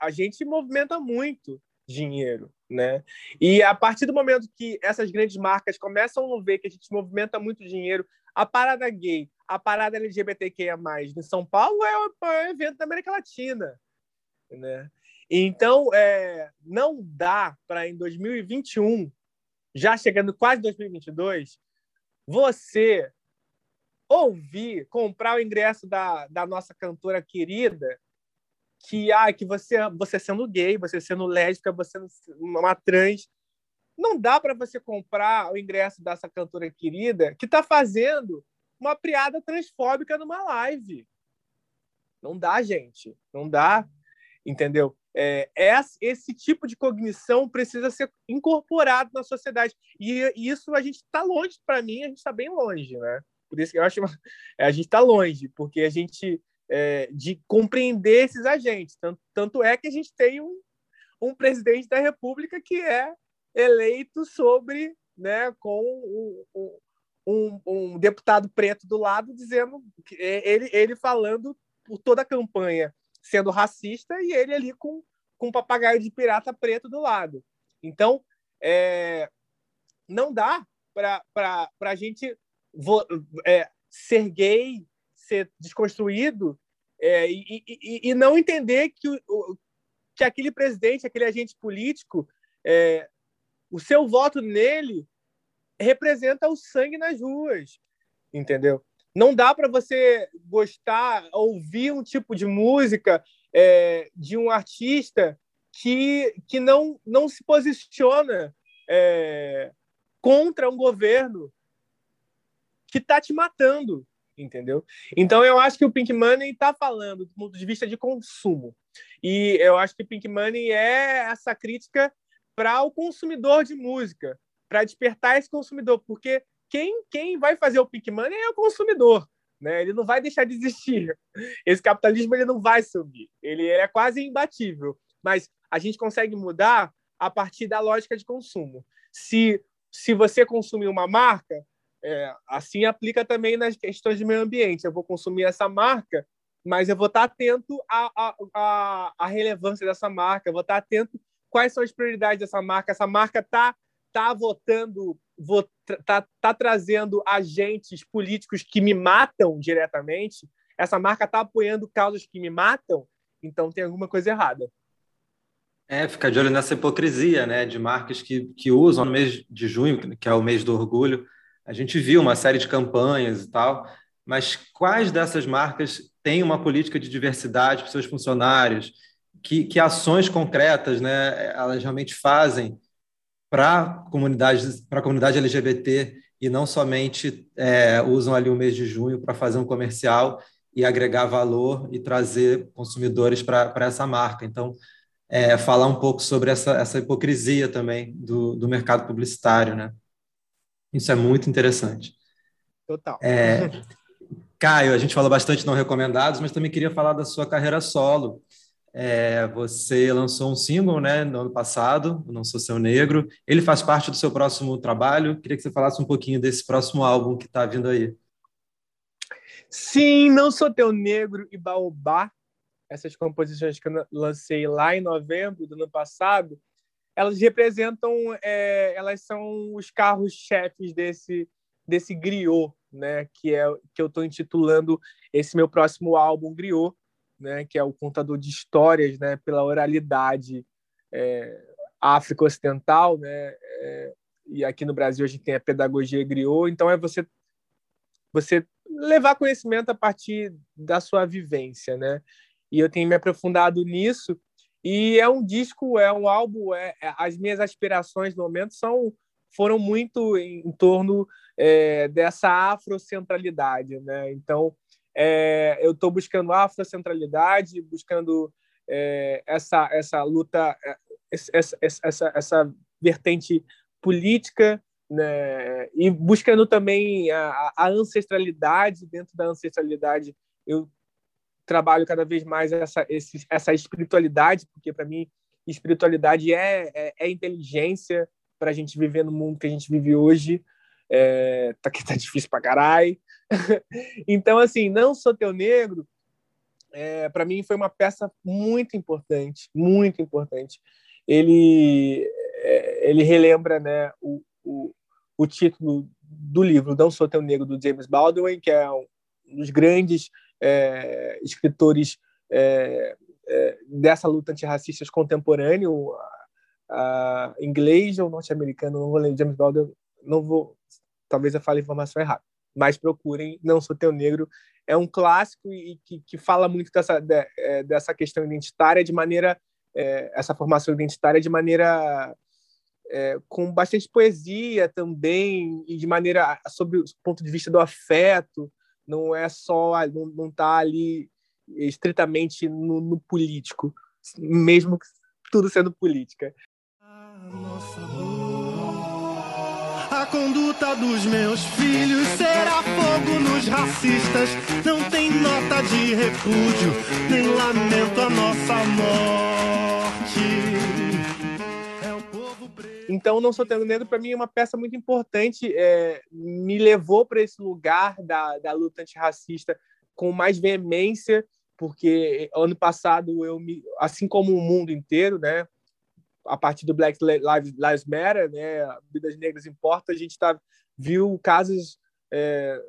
a, gente movimenta muito dinheiro, né? E a partir do momento que essas grandes marcas começam a ver que a gente movimenta muito dinheiro, a parada gay, a parada LGBTQIA+, em São Paulo é o maior evento da América Latina, né? Então, é, não dá para em 2021, já chegando quase 2022, você ouvir, comprar o ingresso da, da nossa cantora querida, que, ah, que você, você sendo gay, você sendo lésbica, você uma trans, não dá para você comprar o ingresso dessa cantora querida que está fazendo uma piada transfóbica numa live. Não dá, gente. Não dá. Entendeu? É, esse tipo de cognição precisa ser incorporado na sociedade. E isso a gente está longe, para mim, a gente está bem longe, né? Por isso que eu acho que a gente está longe, porque a gente é, de compreender esses agentes. Tanto, tanto é que a gente tem um, um presidente da República que é eleito sobre, né, com um, um, um deputado preto do lado dizendo é, ele, ele falando por toda a campanha sendo racista e ele ali com, com um papagaio de pirata preto do lado. Então, é, não dá para a gente é, ser gay, ser desconstruído é, e, e, e, não entender que, o, que aquele presidente, aquele agente político, é, o seu voto nele representa o sangue nas ruas, entendeu? Não dá para você gostar, ouvir um tipo de música é, de um artista que, que não, não se posiciona é, contra um governo que está te matando, entendeu? Então eu acho que o Pink Money está falando do ponto de vista de consumo. E eu acho que Pink Money é essa crítica para o consumidor de música, para despertar esse consumidor, porque quem, quem vai fazer o Pink Money é o consumidor. Né? Ele não vai deixar de existir. Esse capitalismo ele não vai subir. Ele, ele é quase imbatível. Mas a gente consegue mudar a partir da lógica de consumo. Se, se você consumir uma marca, é, assim aplica também nas questões de meio ambiente. Eu vou consumir essa marca, mas eu vou estar atento à, à, à relevância dessa marca, eu vou estar atento quais são as prioridades dessa marca. Essa marca está tá votando, está tá trazendo agentes políticos que me matam diretamente. Essa marca está apoiando causas que me matam, então tem alguma coisa errada. É, ficar de olho nessa hipocrisia, né, de marcas que, que usam no mês de junho, que é o mês do orgulho. A gente viu uma série de campanhas e tal, mas quais dessas marcas têm uma política de diversidade para seus funcionários? Que, que ações concretas, né, elas realmente fazem para a comunidade, LGBT e não somente é, usam ali o mês de junho para fazer um comercial e agregar valor e trazer consumidores para essa marca. Então, é, falar um pouco sobre essa, essa hipocrisia também do, do mercado publicitário, né? Isso é muito interessante. Total. É, Caio, a gente falou bastante não recomendados, mas também queria falar da sua carreira solo. É, você lançou um single né, no ano passado, Não Sou Seu Negro. Ele faz parte do seu próximo trabalho. Queria que você falasse um pouquinho desse próximo álbum que está vindo aí. Sim, Não Sou Teu Negro e Baobá essas composições que eu lancei lá em novembro do ano passado, elas representam, é, elas são os carros-chefes desse desse griot, né, que é que eu estou intitulando esse meu próximo álbum griot, né, que é o contador de histórias, né, pela oralidade é, África Ocidental, né, é, e aqui no Brasil a gente tem a pedagogia griot, então é você você levar conhecimento a partir da sua vivência, né? e eu tenho me aprofundado nisso. E é um disco, é um álbum, é, é as minhas aspirações no momento são foram muito em, em torno é, dessa afrocentralidade, né? Então, é, eu estou buscando afrocentralidade, buscando é, essa essa luta, é, essa, essa, essa vertente política, né? E buscando também a, a ancestralidade dentro da ancestralidade. Eu trabalho cada vez mais essa, esse, essa espiritualidade, porque para mim espiritualidade é, é, é inteligência para a gente viver no mundo que a gente vive hoje. É, tá que tá difícil para caralho. então, assim, não sou teu negro. É, para mim foi uma peça muito importante, muito importante. Ele é, ele relembra, né, o, o, o título do livro Não Sou Teu Negro do James Baldwin, que é um dos grandes é, escritores é, é, dessa luta antirracista contemporâneo, a, a inglês ou norte-americano, não vou ler James Baldwin, não vou, talvez eu fale a informação errada, mas procurem Não Sou Teu Negro, é um clássico e que, que fala muito dessa, de, é, dessa questão identitária de maneira, é, essa formação identitária de maneira é, com bastante poesia também e de maneira sobre o ponto de vista do afeto, não é só, não, não tá ali estritamente no, no político, mesmo tudo sendo política. A conduta dos meus filhos será fogo nos racistas. Não tem nota de repúdio, nem lamento a nossa morte. Então, Não Sou Tendo Negro, para mim, é uma peça muito importante. É, me levou para esse lugar da, da luta antirracista com mais veemência porque ano passado eu me, assim como o mundo inteiro, né, a partir do Black Lives, Matter, né, vidas negras importam, a gente tá viu casos é,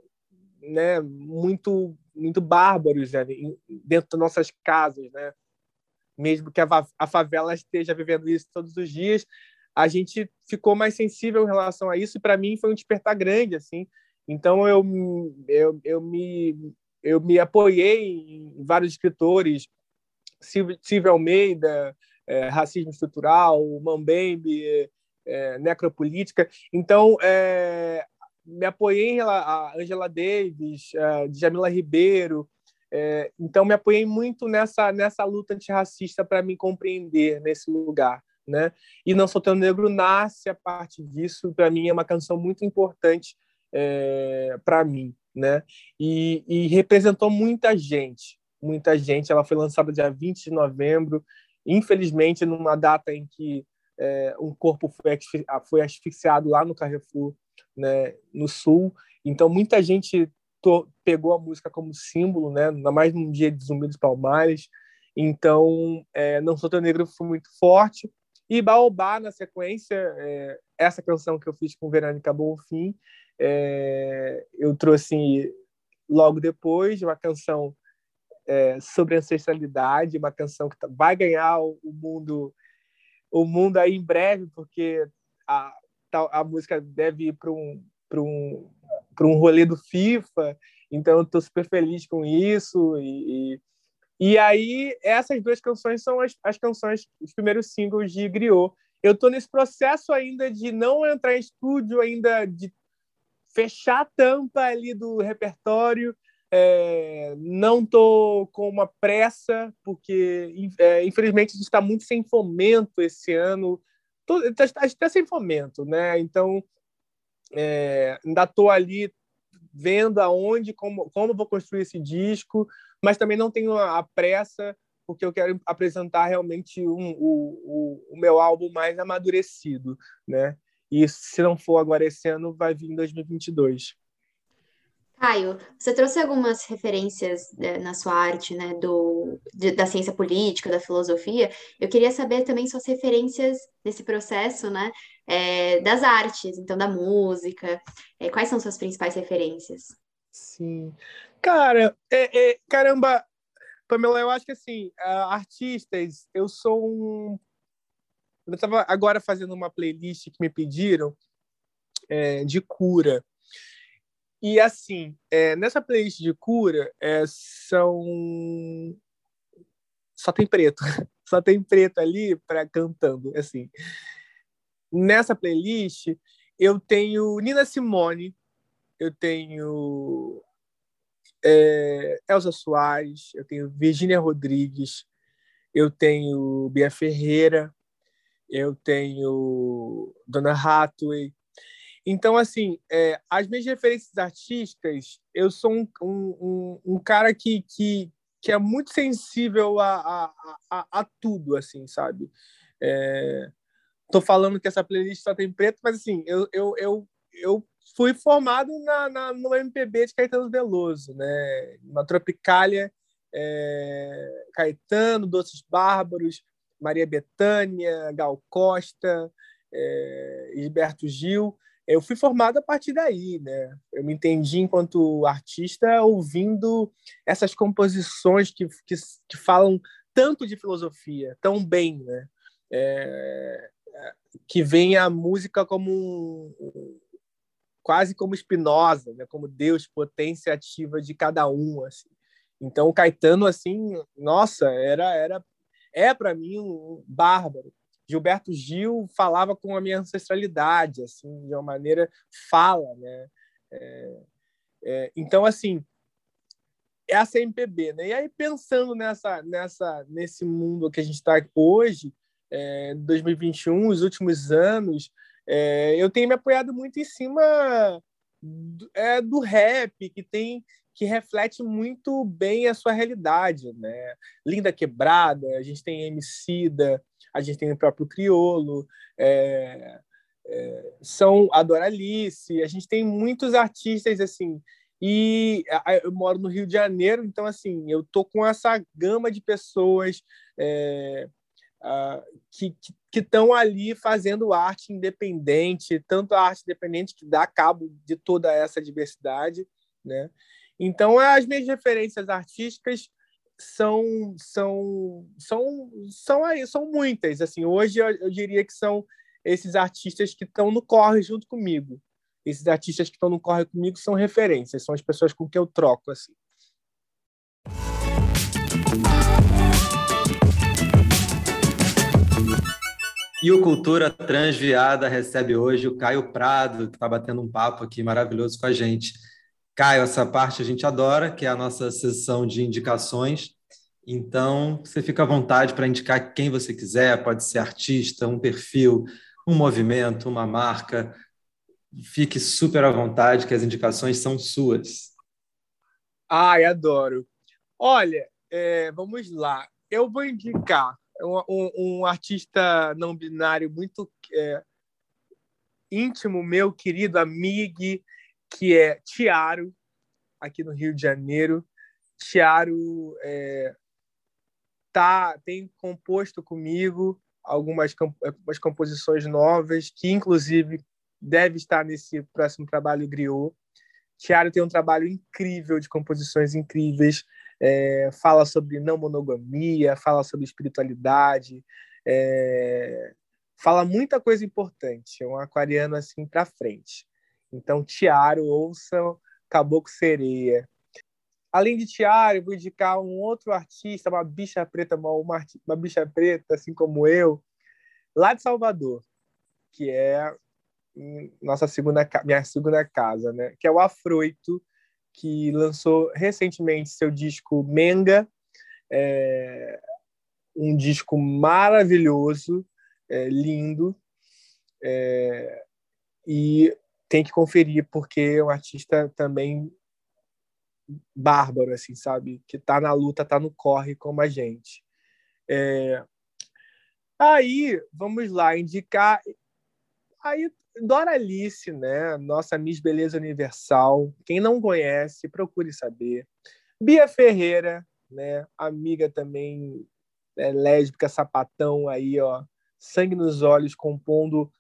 né, muito muito bárbaros né, dentro das nossas casas, né? Mesmo que a favela esteja vivendo isso todos os dias, a gente ficou mais sensível em relação a isso e para mim foi um despertar grande assim. Então eu eu, eu me eu me apoiei em vários escritores, Silvio Almeida, é, Racismo Estrutural, Mambembe, é, Necropolítica. Então, é, me apoiei em a Angela Davis, a Jamila Ribeiro. É, então, me apoiei muito nessa, nessa luta antirracista para me compreender nesse lugar. Né? E Não Sou Tão Negro nasce a partir disso. Para mim, é uma canção muito importante é, para mim. Né? E, e representou muita gente. Muita gente. Ela foi lançada dia 20 de novembro, infelizmente, numa data em que é, um corpo foi, foi asfixiado lá no Carrefour né, no Sul. Então, muita gente pegou a música como símbolo, né, ainda mais num dia de Zumbi dos Palmares. Então, é, Não Sou Teu Negro foi muito forte. E Baobá, na sequência, é, essa canção que eu fiz com Verônica Bonfim, é, eu trouxe logo depois uma canção é, sobre ancestralidade, uma canção que tá, vai ganhar o, mundo o mundo aí em breve, porque a, a música deve ir para um, um, um rolê do FIFA, então eu estou super feliz com isso. E, e, e, aí, essas duas canções são as, as canções, os primeiros singles de Griot. Eu estou nesse processo ainda de não entrar em estúdio, ainda de fechar a tampa ali do repertório. É, não estou com uma pressa, porque, é, infelizmente, a gente está muito sem fomento esse ano está tá sem fomento, né? Então, é, ainda estou ali vendo aonde, como, como vou construir esse disco, mas também não tenho a pressa, porque eu quero apresentar realmente um, o, o, o meu álbum mais amadurecido, né? E se não for agora esse ano, vai vir em 2022. Caio, você trouxe algumas referências né, na sua arte, né, do, de, da ciência política, da filosofia. Eu queria saber também suas referências nesse processo, né, é, das artes, então da música. É, quais são suas principais referências? Sim, cara, é, é, caramba, Pamela, eu acho que assim, artistas, eu sou um. Eu estava agora fazendo uma playlist que me pediram é, de cura. E assim, é, nessa playlist de cura, são. Só tem preto. Só tem preto ali para cantando. Assim. Nessa playlist, eu tenho Nina Simone, eu tenho é, Elza Soares, eu tenho Virginia Rodrigues, eu tenho Bia Ferreira, eu tenho Dona Hathaway, então, assim, é, as minhas referências artísticas, eu sou um, um, um cara que, que, que é muito sensível a, a, a, a tudo, assim, sabe? É, tô falando que essa playlist só tem preto, mas, assim, eu, eu, eu, eu fui formado na, na, no MPB de Caetano Veloso, né? Na Tropicália, é, Caetano, Doces Bárbaros, Maria Bethânia, Gal Costa, é, Gilberto Gil eu fui formado a partir daí, né? Eu me entendi enquanto artista ouvindo essas composições que, que, que falam tanto de filosofia, tão bem, né? É, que vem a música como um, quase como Spinoza, né? Como Deus, potência ativa de cada um, assim. Então, o Caetano, assim, nossa, era era é para mim um bárbaro. Gilberto Gil falava com a minha ancestralidade, assim, de uma maneira fala, né? É, é, então, assim, essa é MPB, né? E aí pensando nessa, nessa, nesse mundo que a gente está hoje, é, 2021, os últimos anos, é, eu tenho me apoiado muito em cima do, é, do rap, que tem que reflete muito bem a sua realidade, né? Linda Quebrada, a gente tem Emicida, a gente tem o próprio Criolo, é, é, são a Doralice, a gente tem muitos artistas assim, E eu moro no Rio de Janeiro, então assim, eu tô com essa gama de pessoas é, uh, que estão ali fazendo arte independente, tanto a arte independente que dá cabo de toda essa diversidade, né? Então, as minhas referências artísticas são são são são aí são muitas assim. Hoje eu, eu diria que são esses artistas que estão no corre junto comigo. Esses artistas que estão no corre comigo são referências são as pessoas com que eu troco assim E o Cultura Transviada recebe hoje o Caio Prado, que está batendo um papo aqui maravilhoso com a gente. Caio, essa parte a gente adora, que é a nossa sessão de indicações. Então, você fica à vontade para indicar quem você quiser, pode ser artista, um perfil, um movimento, uma marca. Fique super à vontade, que as indicações são suas. Ai, adoro. Olha, é, vamos lá. Eu vou indicar um, um, um artista não binário muito é, íntimo meu, querido amigo, que é Tiaro, aqui no Rio de Janeiro. Tiaro é, tá, tem composto comigo algumas, algumas composições novas, que inclusive deve estar nesse próximo trabalho Griot. Tiaro tem um trabalho incrível de composições incríveis, é, fala sobre não monogamia, fala sobre espiritualidade, é, fala muita coisa importante. É um aquariano assim para frente. Então, Tiaro, ouçam Caboclo Sereia. Além de Tiaro, vou indicar um outro artista, uma bicha preta, uma, uma bicha preta, assim como eu, lá de Salvador, que é nossa segunda minha segunda casa, né? Que é o Afroito, que lançou recentemente seu disco Menga, é, um disco maravilhoso, é, lindo, é, e tem que conferir, porque é um artista também bárbaro, assim, sabe? Que tá na luta, tá no corre como a gente. É... Aí, vamos lá, indicar. Aí, Doralice, né? Nossa Miss Beleza Universal. Quem não conhece, procure saber. Bia Ferreira, né? Amiga também é, lésbica, sapatão aí, ó. Sangue nos olhos, compondo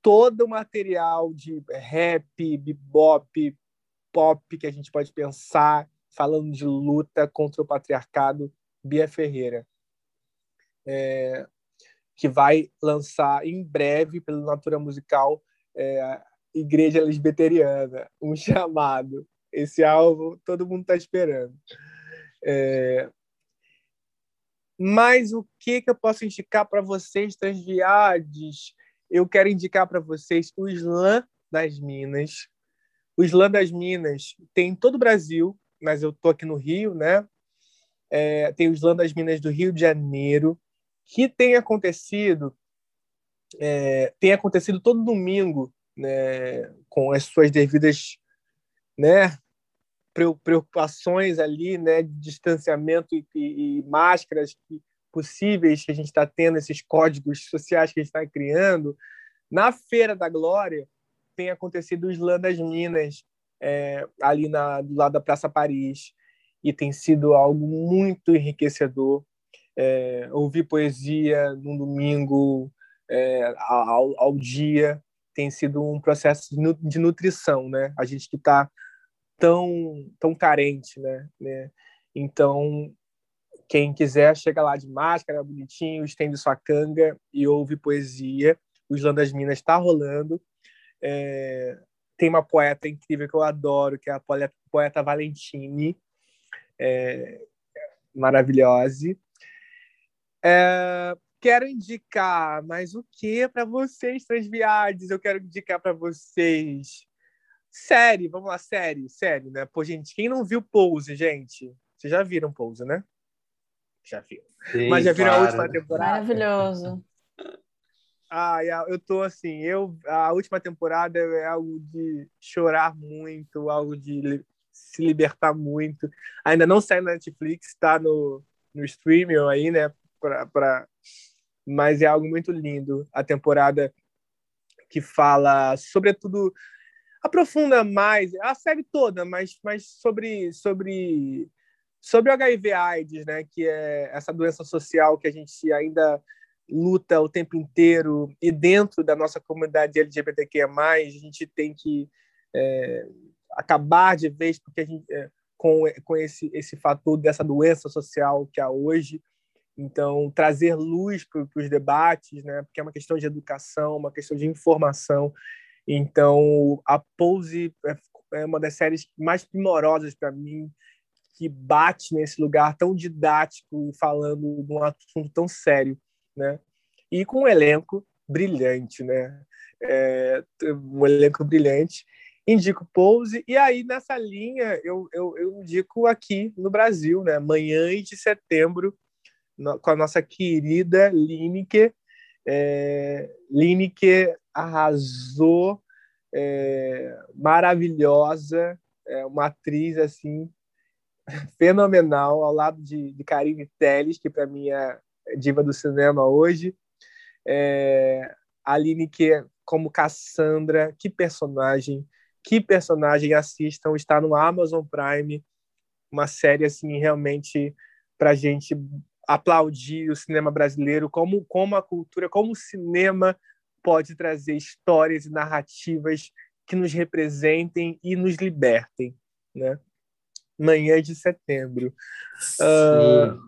todo o material de rap, bebop, pop que a gente pode pensar, falando de luta contra o patriarcado, Bia Ferreira, é, que vai lançar em breve, pela Natura Musical, é, Igreja Lesbiteriana, um chamado. Esse álbum todo mundo está esperando. É, mas o que, que eu posso indicar para vocês, transviades? eu quero indicar para vocês o Slam das Minas. O Slam das Minas tem em todo o Brasil, mas eu estou aqui no Rio, né? É, tem o Slam das Minas do Rio de Janeiro, que tem acontecido, é, tem acontecido todo domingo, né, com as suas devidas, né, preocupações ali, né, de distanciamento e, e, e máscaras que possíveis que a gente está tendo, esses códigos sociais que a gente está criando. Na Feira da Glória, tem acontecido o Slam das Minas, é, ali na, do lado da Praça Paris, e tem sido algo muito enriquecedor. É, ouvir poesia num domingo é, ao, ao, dia tem sido um processo de nutrição, né? A gente que está tão tão carente, né? né? Então quem quiser, chega lá de máscara, bonitinho, estende sua canga e ouve poesia. O Islã das Minas está rolando. É... tem uma poeta incrível que eu adoro, que é a poeta, poeta Valentine, é... maravilhosa. É... quero indicar mais o que para vocês, transviades? Eu quero indicar para vocês série, vamos lá, série, série, né? Pô, gente, quem não viu Pose, gente? Vocês já viram Pose, né? já viu. Sim, Mas já viram claro. a última temporada? Maravilhoso. Ah, eu tô assim, eu a última temporada é algo de chorar muito, algo de se libertar muito. Ainda não sai na Netflix, está no, no streaming aí, né? Pra, pra... Mas é algo muito lindo. A temporada que fala, sobretudo, aprofunda mais a série toda, mas, mas sobre sobre sobre HIV/AIDS, né, que é essa doença social que a gente ainda luta o tempo inteiro e dentro da nossa comunidade LGBTQIA+, a gente tem que é, acabar de vez porque a gente, é, com, com esse, esse fator dessa doença social que há hoje. Então, trazer luz para os debates, né? porque é uma questão de educação, uma questão de informação. Então, a Pose é, é uma das séries mais primorosas para mim, que bate nesse lugar tão didático, falando de um assunto tão sério, né? E com um elenco brilhante, né? É, um elenco brilhante indico Pose, e aí nessa linha eu, eu, eu indico aqui no Brasil, né? Manhã de setembro, com a nossa querida Lineker. É, Lineker arrasou, é, maravilhosa, é uma atriz assim fenomenal, ao lado de, de Karine Telles, que para mim é diva do cinema hoje. É, a Lineker como Cassandra, que personagem que personagem assistam, está no Amazon Prime, uma série assim realmente para gente aplaudir o cinema brasileiro, como, como a cultura, como o cinema pode trazer histórias e narrativas que nos representem e nos libertem, né? Manhã de setembro. Uh,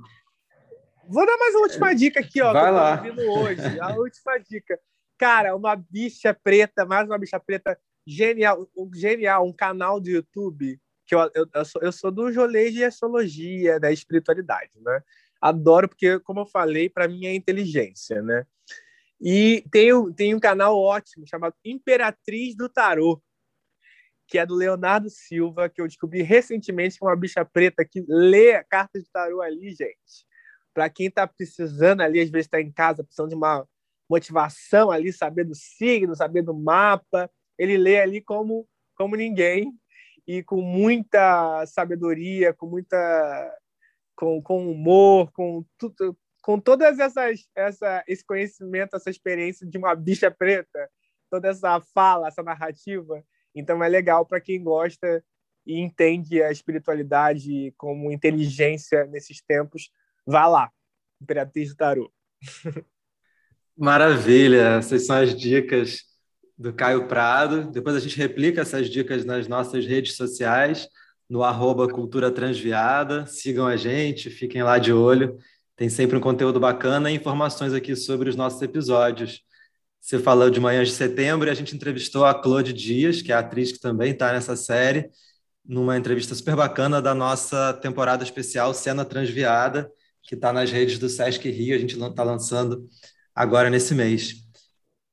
vou dar mais uma última dica aqui, ó. Vai lá. hoje. A última dica. Cara, uma bicha preta, mais uma bicha preta genial, genial, um canal do YouTube que eu, eu, eu, sou, eu sou do rolê de astrologia, da espiritualidade, né? Adoro porque, como eu falei, para mim é inteligência, né? E tem, tem um canal ótimo chamado Imperatriz do Tarô, que é do Leonardo Silva, que eu descobri recentemente que é uma bicha preta que lê a carta de tarô ali, gente. Para quem está precisando ali, às vezes está em casa, precisando de uma motivação ali, saber do signo, saber do mapa ele lê ali como, como ninguém e com muita sabedoria, com muita com, com humor, com tudo, com todas essas essa esse conhecimento, essa experiência de uma bicha preta, toda essa fala, essa narrativa. Então é legal para quem gosta e entende a espiritualidade como inteligência nesses tempos, vá lá. Imperatriz do Tarô. Maravilha, essas são as dicas do Caio Prado. Depois a gente replica essas dicas nas nossas redes sociais, no arroba Cultura Transviada. Sigam a gente, fiquem lá de olho. Tem sempre um conteúdo bacana e informações aqui sobre os nossos episódios. Você falou de Manhãs de Setembro e a gente entrevistou a Claude Dias, que é a atriz que também está nessa série, numa entrevista super bacana da nossa temporada especial Cena Transviada, que está nas redes do Sesc Rio. A gente está lançando agora nesse mês.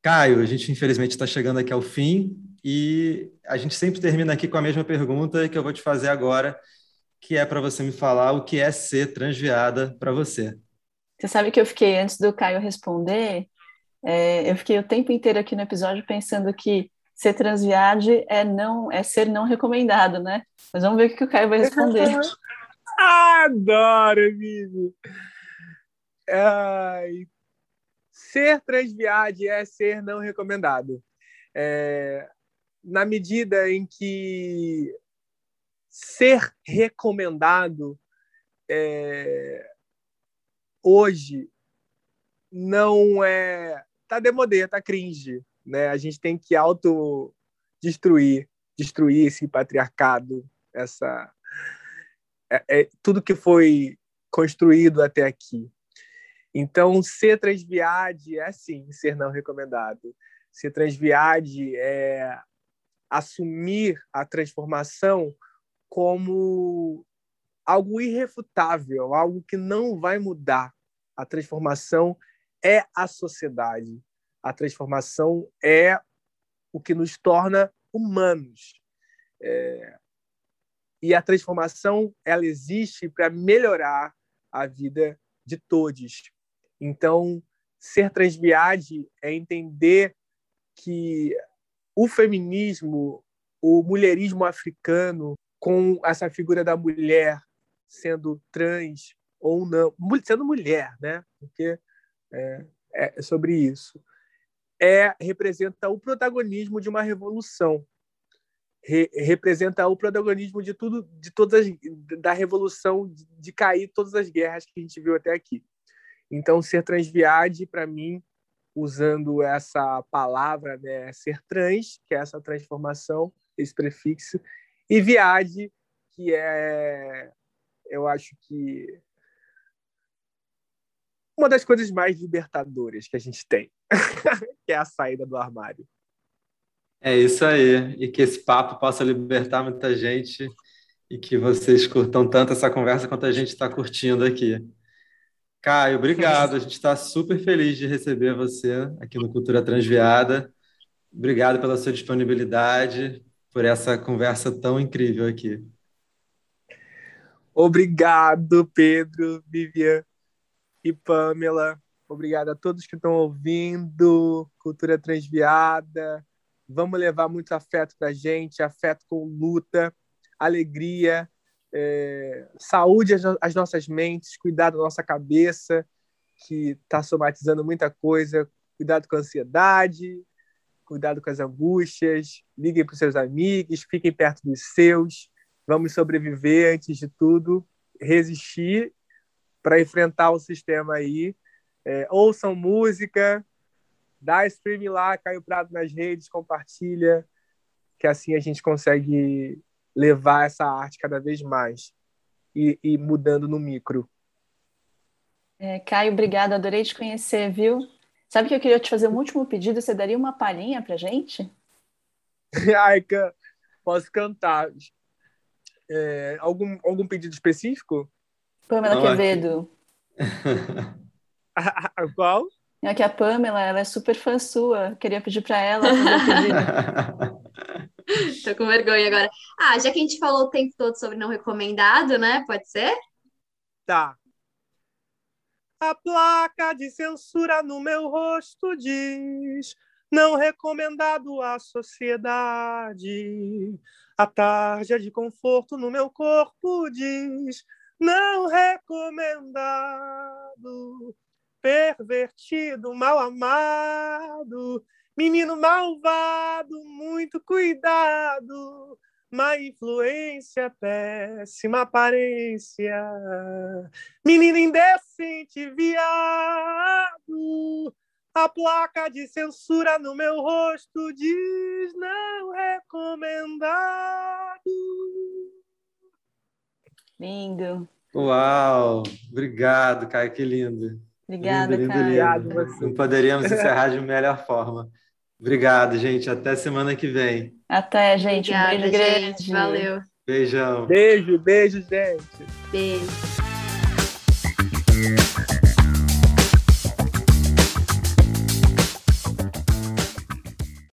Caio, a gente infelizmente está chegando aqui ao fim e a gente sempre termina aqui com a mesma pergunta que eu vou te fazer agora, que é para você me falar o que é ser transviada para você. Você sabe que eu fiquei, antes do Caio responder, é, eu fiquei o tempo inteiro aqui no episódio pensando que ser transviade é não é ser não recomendado, né? Mas vamos ver o que o Caio vai responder. Adoro, amigo! Ai, ser transviade é ser não recomendado. É, na medida em que ser recomendado é, hoje não é tá demodê, tá cringe, né? A gente tem que auto destruir, destruir esse patriarcado, essa é, é, tudo que foi construído até aqui. Então, ser transviade é, sim, ser não recomendado. Ser transviade é assumir a transformação como algo irrefutável, algo que não vai mudar. A transformação é a sociedade. A transformação é o que nos torna humanos. É... E a transformação ela existe para melhorar a vida de todos. Então, ser transviade é entender que o feminismo, o mulherismo africano, com essa figura da mulher sendo trans ou não, sendo mulher, né? Porque é, é sobre isso. É representa o protagonismo de uma revolução. re, representa o protagonismo de tudo, de todas as, da revolução, de, de cair todas as guerras que a gente viu até aqui. Então, ser transviade, para mim, usando essa palavra, né, ser trans, que é essa transformação, esse prefixo, e viade, que é, eu acho que uma das coisas mais libertadoras que a gente tem, que é a saída do armário. É isso aí. E que esse papo possa libertar muita gente e que vocês curtam tanto essa conversa quanto a gente está curtindo aqui. Caio, obrigado. A gente está super feliz de receber você aqui no Cultura Transviada. Obrigado pela sua disponibilidade, por essa conversa tão incrível aqui. Obrigado, Pedro, Vivian e Pamela. Obrigado a todos que estão ouvindo. Cultura Transviada. Vamos levar muito afeto para a gente, afeto com luta, alegria, é, saúde às nossas mentes, cuidado da nossa cabeça, que está somatizando muita coisa, cuidado com a ansiedade, cuidado com as angústias, liguem para os seus amigos, fiquem perto dos seus, vamos sobreviver antes de tudo, resistir para enfrentar o sistema aí. É, ouçam música, dá stream lá, Caio Prado nas redes, compartilha, que assim a gente consegue levar essa arte cada vez mais e, e mudando no micro. É, Caio, obrigado, adorei te conhecer, viu? Sabe que eu queria te fazer um último pedido? Você daria uma palhinha pra gente? Ai, posso cantar. É, algum, algum pedido específico? Pamela Quevedo. Qual? É que a Pamela, ela é super fã sua. Queria pedir para ela fazer Tô com vergonha agora. Ah, já que a gente falou o tempo todo sobre não recomendado, né? Pode ser? Tá. A placa de censura no meu rosto diz não recomendado à sociedade. A tarja de conforto no meu corpo diz não recomendado pervertido, mal amado, menino malvado, muito cuidado, má influência, péssima aparência, menino indecente, viado. A placa de censura no meu rosto diz não recomendado. Lindo. Uau! Obrigado, Caio, que lindo. Obrigada, lindo, lindo, Lindo. Não poderíamos encerrar de melhor forma. Obrigado, gente. Até semana que vem. Até, gente. Obrigada, um beijo grande. Gente. Valeu. Beijão. Beijo, beijo, gente. Beijo.